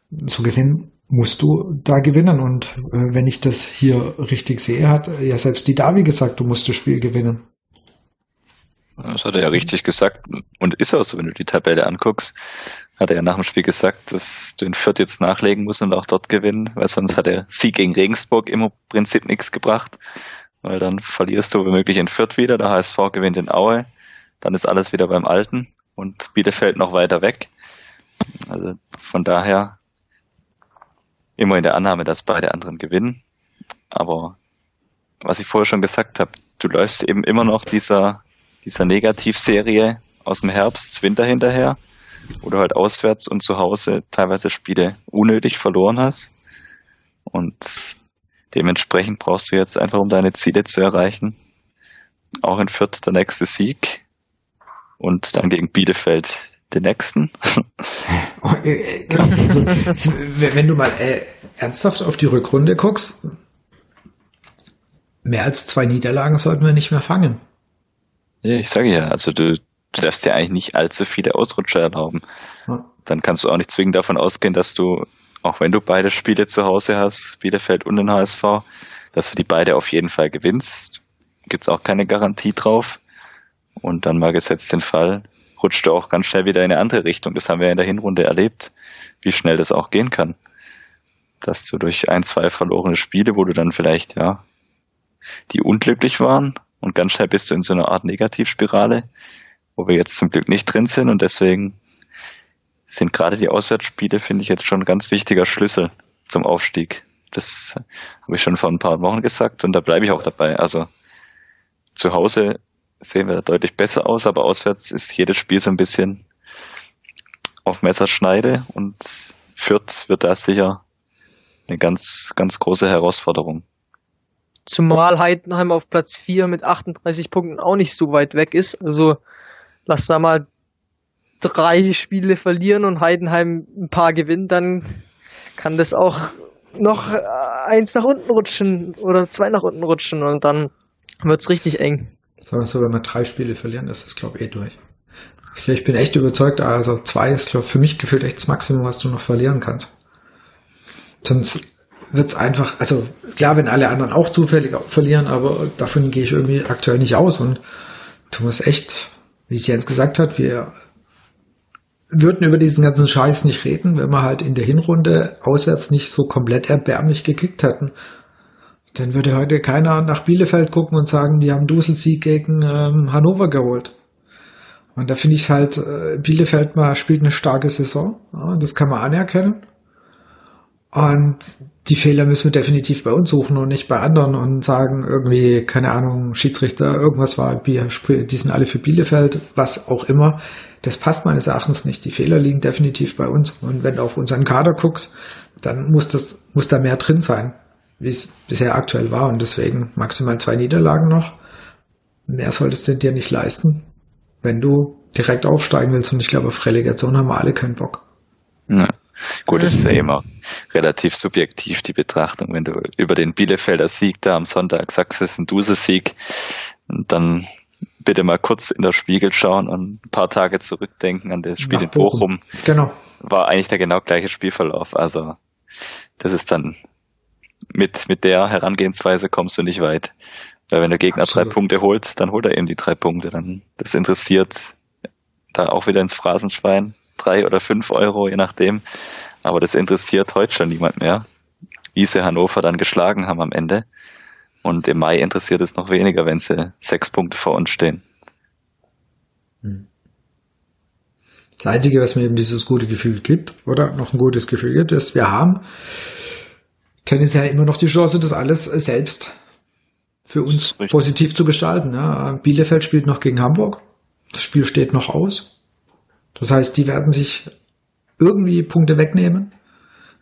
So gesehen musst du da gewinnen. Und äh, wenn ich das hier richtig sehe, hat ja selbst die Davi gesagt, du musst das Spiel gewinnen. Das hat er ja richtig gesagt und ist auch so, wenn du die Tabelle anguckst hat er ja nach dem Spiel gesagt, dass du in Fürth jetzt nachlegen musst und auch dort gewinnen, weil sonst hat der Sieg gegen Regensburg im Prinzip nichts gebracht, weil dann verlierst du womöglich in Fürth wieder, der HSV gewinnt in Aue, dann ist alles wieder beim Alten und Bielefeld noch weiter weg. Also von daher immer in der Annahme, dass beide anderen gewinnen. Aber was ich vorher schon gesagt habe, du läufst eben immer noch dieser dieser Negativserie aus dem Herbst, Winter hinterher, wo du halt auswärts und zu Hause teilweise Spiele unnötig verloren hast. Und dementsprechend brauchst du jetzt einfach, um deine Ziele zu erreichen, auch in Fürth der nächste Sieg und dann gegen Bielefeld den nächsten. Oh, äh, äh, genau. Also, wenn du mal äh, ernsthaft auf die Rückrunde guckst, mehr als zwei Niederlagen sollten wir nicht mehr fangen. Ja, ich sage ja, also du, du darfst dir eigentlich nicht allzu viele Ausrutscher erlauben. Ja. Dann kannst du auch nicht zwingend davon ausgehen, dass du, auch wenn du beide Spiele zu Hause hast, Bielefeld und den HSV, dass du die beide auf jeden Fall gewinnst. Gibt's auch keine Garantie drauf. Und dann mal gesetzt den Fall, rutscht du auch ganz schnell wieder in eine andere Richtung. Das haben wir in der Hinrunde erlebt, wie schnell das auch gehen kann. Dass du durch ein, zwei verlorene Spiele, wo du dann vielleicht, ja, die unglücklich waren und ganz schnell bist du in so einer Art Negativspirale, wo wir jetzt zum Glück nicht drin sind und deswegen sind gerade die Auswärtsspiele, finde ich, jetzt schon ein ganz wichtiger Schlüssel zum Aufstieg. Das habe ich schon vor ein paar Wochen gesagt und da bleibe ich auch dabei. Also zu Hause sehen wir deutlich besser aus, aber auswärts ist jedes Spiel so ein bisschen auf Messerschneide und Fürth wird da sicher eine ganz, ganz große Herausforderung. Zumal Heidenheim auf Platz 4 mit 38 Punkten auch nicht so weit weg ist. Also lass da mal drei Spiele verlieren und Heidenheim ein paar gewinnen, dann kann das auch noch eins nach unten rutschen oder zwei nach unten rutschen und dann wird's richtig eng. Sagen wir so, wenn wir drei Spiele verlieren, ist das, glaube ich, eh durch. Ich bin echt überzeugt, also zwei ist, glaube für mich gefühlt echt das Maximum, was du noch verlieren kannst. Sonst wird's einfach, also klar, wenn alle anderen auch zufällig verlieren, aber davon gehe ich irgendwie aktuell nicht aus und du musst echt, wie es Jens gesagt hat, wir würden über diesen ganzen Scheiß nicht reden, wenn wir halt in der Hinrunde auswärts nicht so komplett erbärmlich gekickt hätten. Dann würde heute keiner nach Bielefeld gucken und sagen, die haben Duselsieg gegen ähm, Hannover geholt. Und da finde ich halt, äh, Bielefeld mal spielt eine starke Saison. Ja, das kann man anerkennen. Und die Fehler müssen wir definitiv bei uns suchen und nicht bei anderen und sagen irgendwie, keine Ahnung, Schiedsrichter, irgendwas war, die sind alle für Bielefeld, was auch immer. Das passt meines Erachtens nicht. Die Fehler liegen definitiv bei uns. Und wenn du auf unseren Kader guckst, dann muss das, muss da mehr drin sein wie es bisher aktuell war. Und deswegen maximal zwei Niederlagen noch. Mehr solltest du dir nicht leisten, wenn du direkt aufsteigen willst. Und ich glaube, auf Relegation haben wir alle keinen Bock. Ja. Gut, das ist ja immer relativ subjektiv, die Betrachtung. Wenn du über den Bielefelder Sieg da am Sonntag sagst, es ist ein Duselsieg, dann bitte mal kurz in der Spiegel schauen und ein paar Tage zurückdenken an das Spiel Nach in Bochum. Bochum. Genau. War eigentlich der genau gleiche Spielverlauf. Also, das ist dann mit, mit der Herangehensweise kommst du nicht weit. Weil wenn der Gegner Absolut. drei Punkte holt, dann holt er eben die drei Punkte. Dann, das interessiert da auch wieder ins Phrasenschwein. Drei oder fünf Euro, je nachdem. Aber das interessiert heute schon niemand mehr. Wie sie Hannover dann geschlagen haben am Ende. Und im Mai interessiert es noch weniger, wenn sie sechs Punkte vor uns stehen. Hm. Das Einzige, was mir eben dieses gute Gefühl gibt, oder noch ein gutes Gefühl gibt, ist, wir haben Tennis ja immer noch die Chance, das alles selbst für uns positiv zu gestalten. Ja. Bielefeld spielt noch gegen Hamburg. Das Spiel steht noch aus. Das heißt, die werden sich irgendwie Punkte wegnehmen.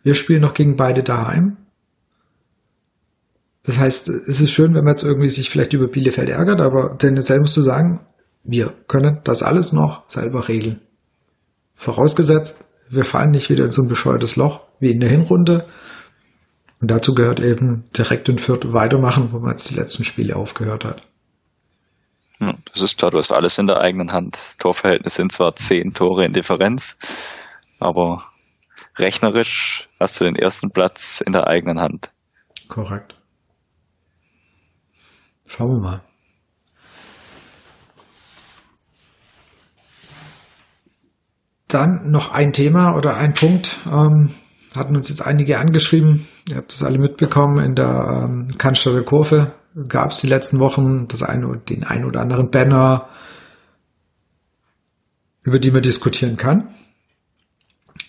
Wir spielen noch gegen beide daheim. Das heißt, es ist schön, wenn man jetzt irgendwie sich vielleicht über Bielefeld ärgert, aber tendenziell musst du sagen, wir können das alles noch selber regeln. Vorausgesetzt, wir fallen nicht wieder in so ein bescheuertes Loch wie in der Hinrunde, und dazu gehört eben direkt in Fürth weitermachen, wo man jetzt die letzten Spiele aufgehört hat. Ja, das ist klar, du hast alles in der eigenen Hand. Torverhältnis sind zwar zehn Tore in Differenz, aber rechnerisch hast du den ersten Platz in der eigenen Hand. Korrekt. Schauen wir mal. Dann noch ein Thema oder ein Punkt, ähm, hatten uns jetzt einige angeschrieben. Ihr habt das alle mitbekommen. In der ähm, Cannstatter Kurve gab es die letzten Wochen das eine, den ein oder anderen Banner, über die man diskutieren kann.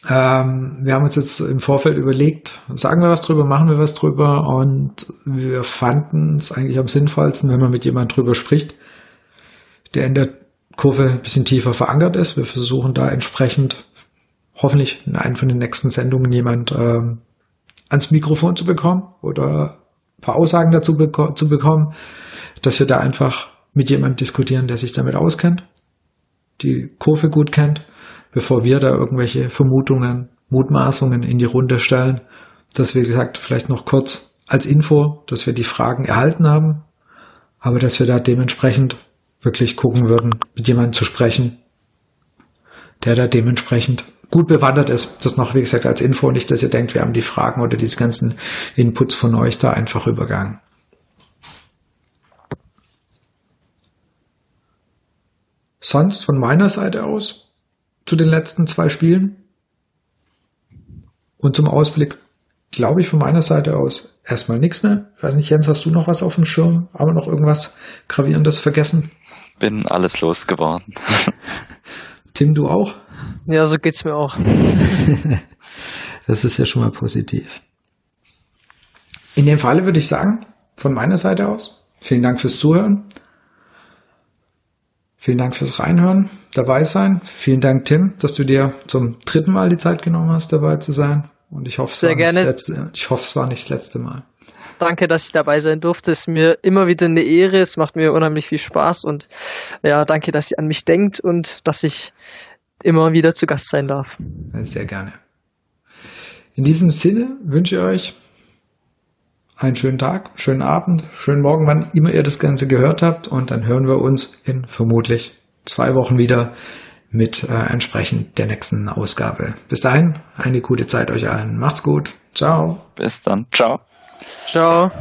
Ähm, wir haben uns jetzt im Vorfeld überlegt, sagen wir was drüber, machen wir was drüber und wir fanden es eigentlich am sinnvollsten, wenn man mit jemandem drüber spricht, der in der Kurve ein bisschen tiefer verankert ist. Wir versuchen da entsprechend hoffentlich in einer von den nächsten Sendungen jemand ähm, ans Mikrofon zu bekommen oder paar Aussagen dazu beko zu bekommen, dass wir da einfach mit jemandem diskutieren, der sich damit auskennt, die Kurve gut kennt, bevor wir da irgendwelche Vermutungen, Mutmaßungen in die Runde stellen. Dass wir gesagt, vielleicht noch kurz als Info, dass wir die Fragen erhalten haben, aber dass wir da dementsprechend wirklich gucken würden, mit jemandem zu sprechen, der da dementsprechend gut bewandert ist. Das noch, wie gesagt, als Info, nicht, dass ihr denkt, wir haben die Fragen oder diese ganzen Inputs von euch da einfach übergangen. Sonst von meiner Seite aus zu den letzten zwei Spielen und zum Ausblick, glaube ich, von meiner Seite aus erstmal nichts mehr. Ich weiß nicht, Jens, hast du noch was auf dem Schirm? Aber noch irgendwas Gravierendes vergessen? Bin alles losgeworden. Tim, du auch? Ja, so geht's mir auch. das ist ja schon mal positiv. In dem Falle würde ich sagen, von meiner Seite aus, vielen Dank fürs Zuhören. Vielen Dank fürs Reinhören, dabei sein. Vielen Dank, Tim, dass du dir zum dritten Mal die Zeit genommen hast, dabei zu sein. Und ich hoffe, es, war, gerne. Nicht letzte, ich hoffe, es war nicht das letzte Mal. Danke, dass ich dabei sein durfte. Es ist mir immer wieder eine Ehre. Es macht mir unheimlich viel Spaß. Und ja, danke, dass ihr an mich denkt und dass ich immer wieder zu Gast sein darf. Sehr gerne. In diesem Sinne wünsche ich euch einen schönen Tag, schönen Abend, schönen Morgen, wann immer ihr das Ganze gehört habt. Und dann hören wir uns in vermutlich zwei Wochen wieder mit äh, entsprechend der nächsten Ausgabe. Bis dahin, eine gute Zeit euch allen. Macht's gut. Ciao. Bis dann. Ciao. Ciao.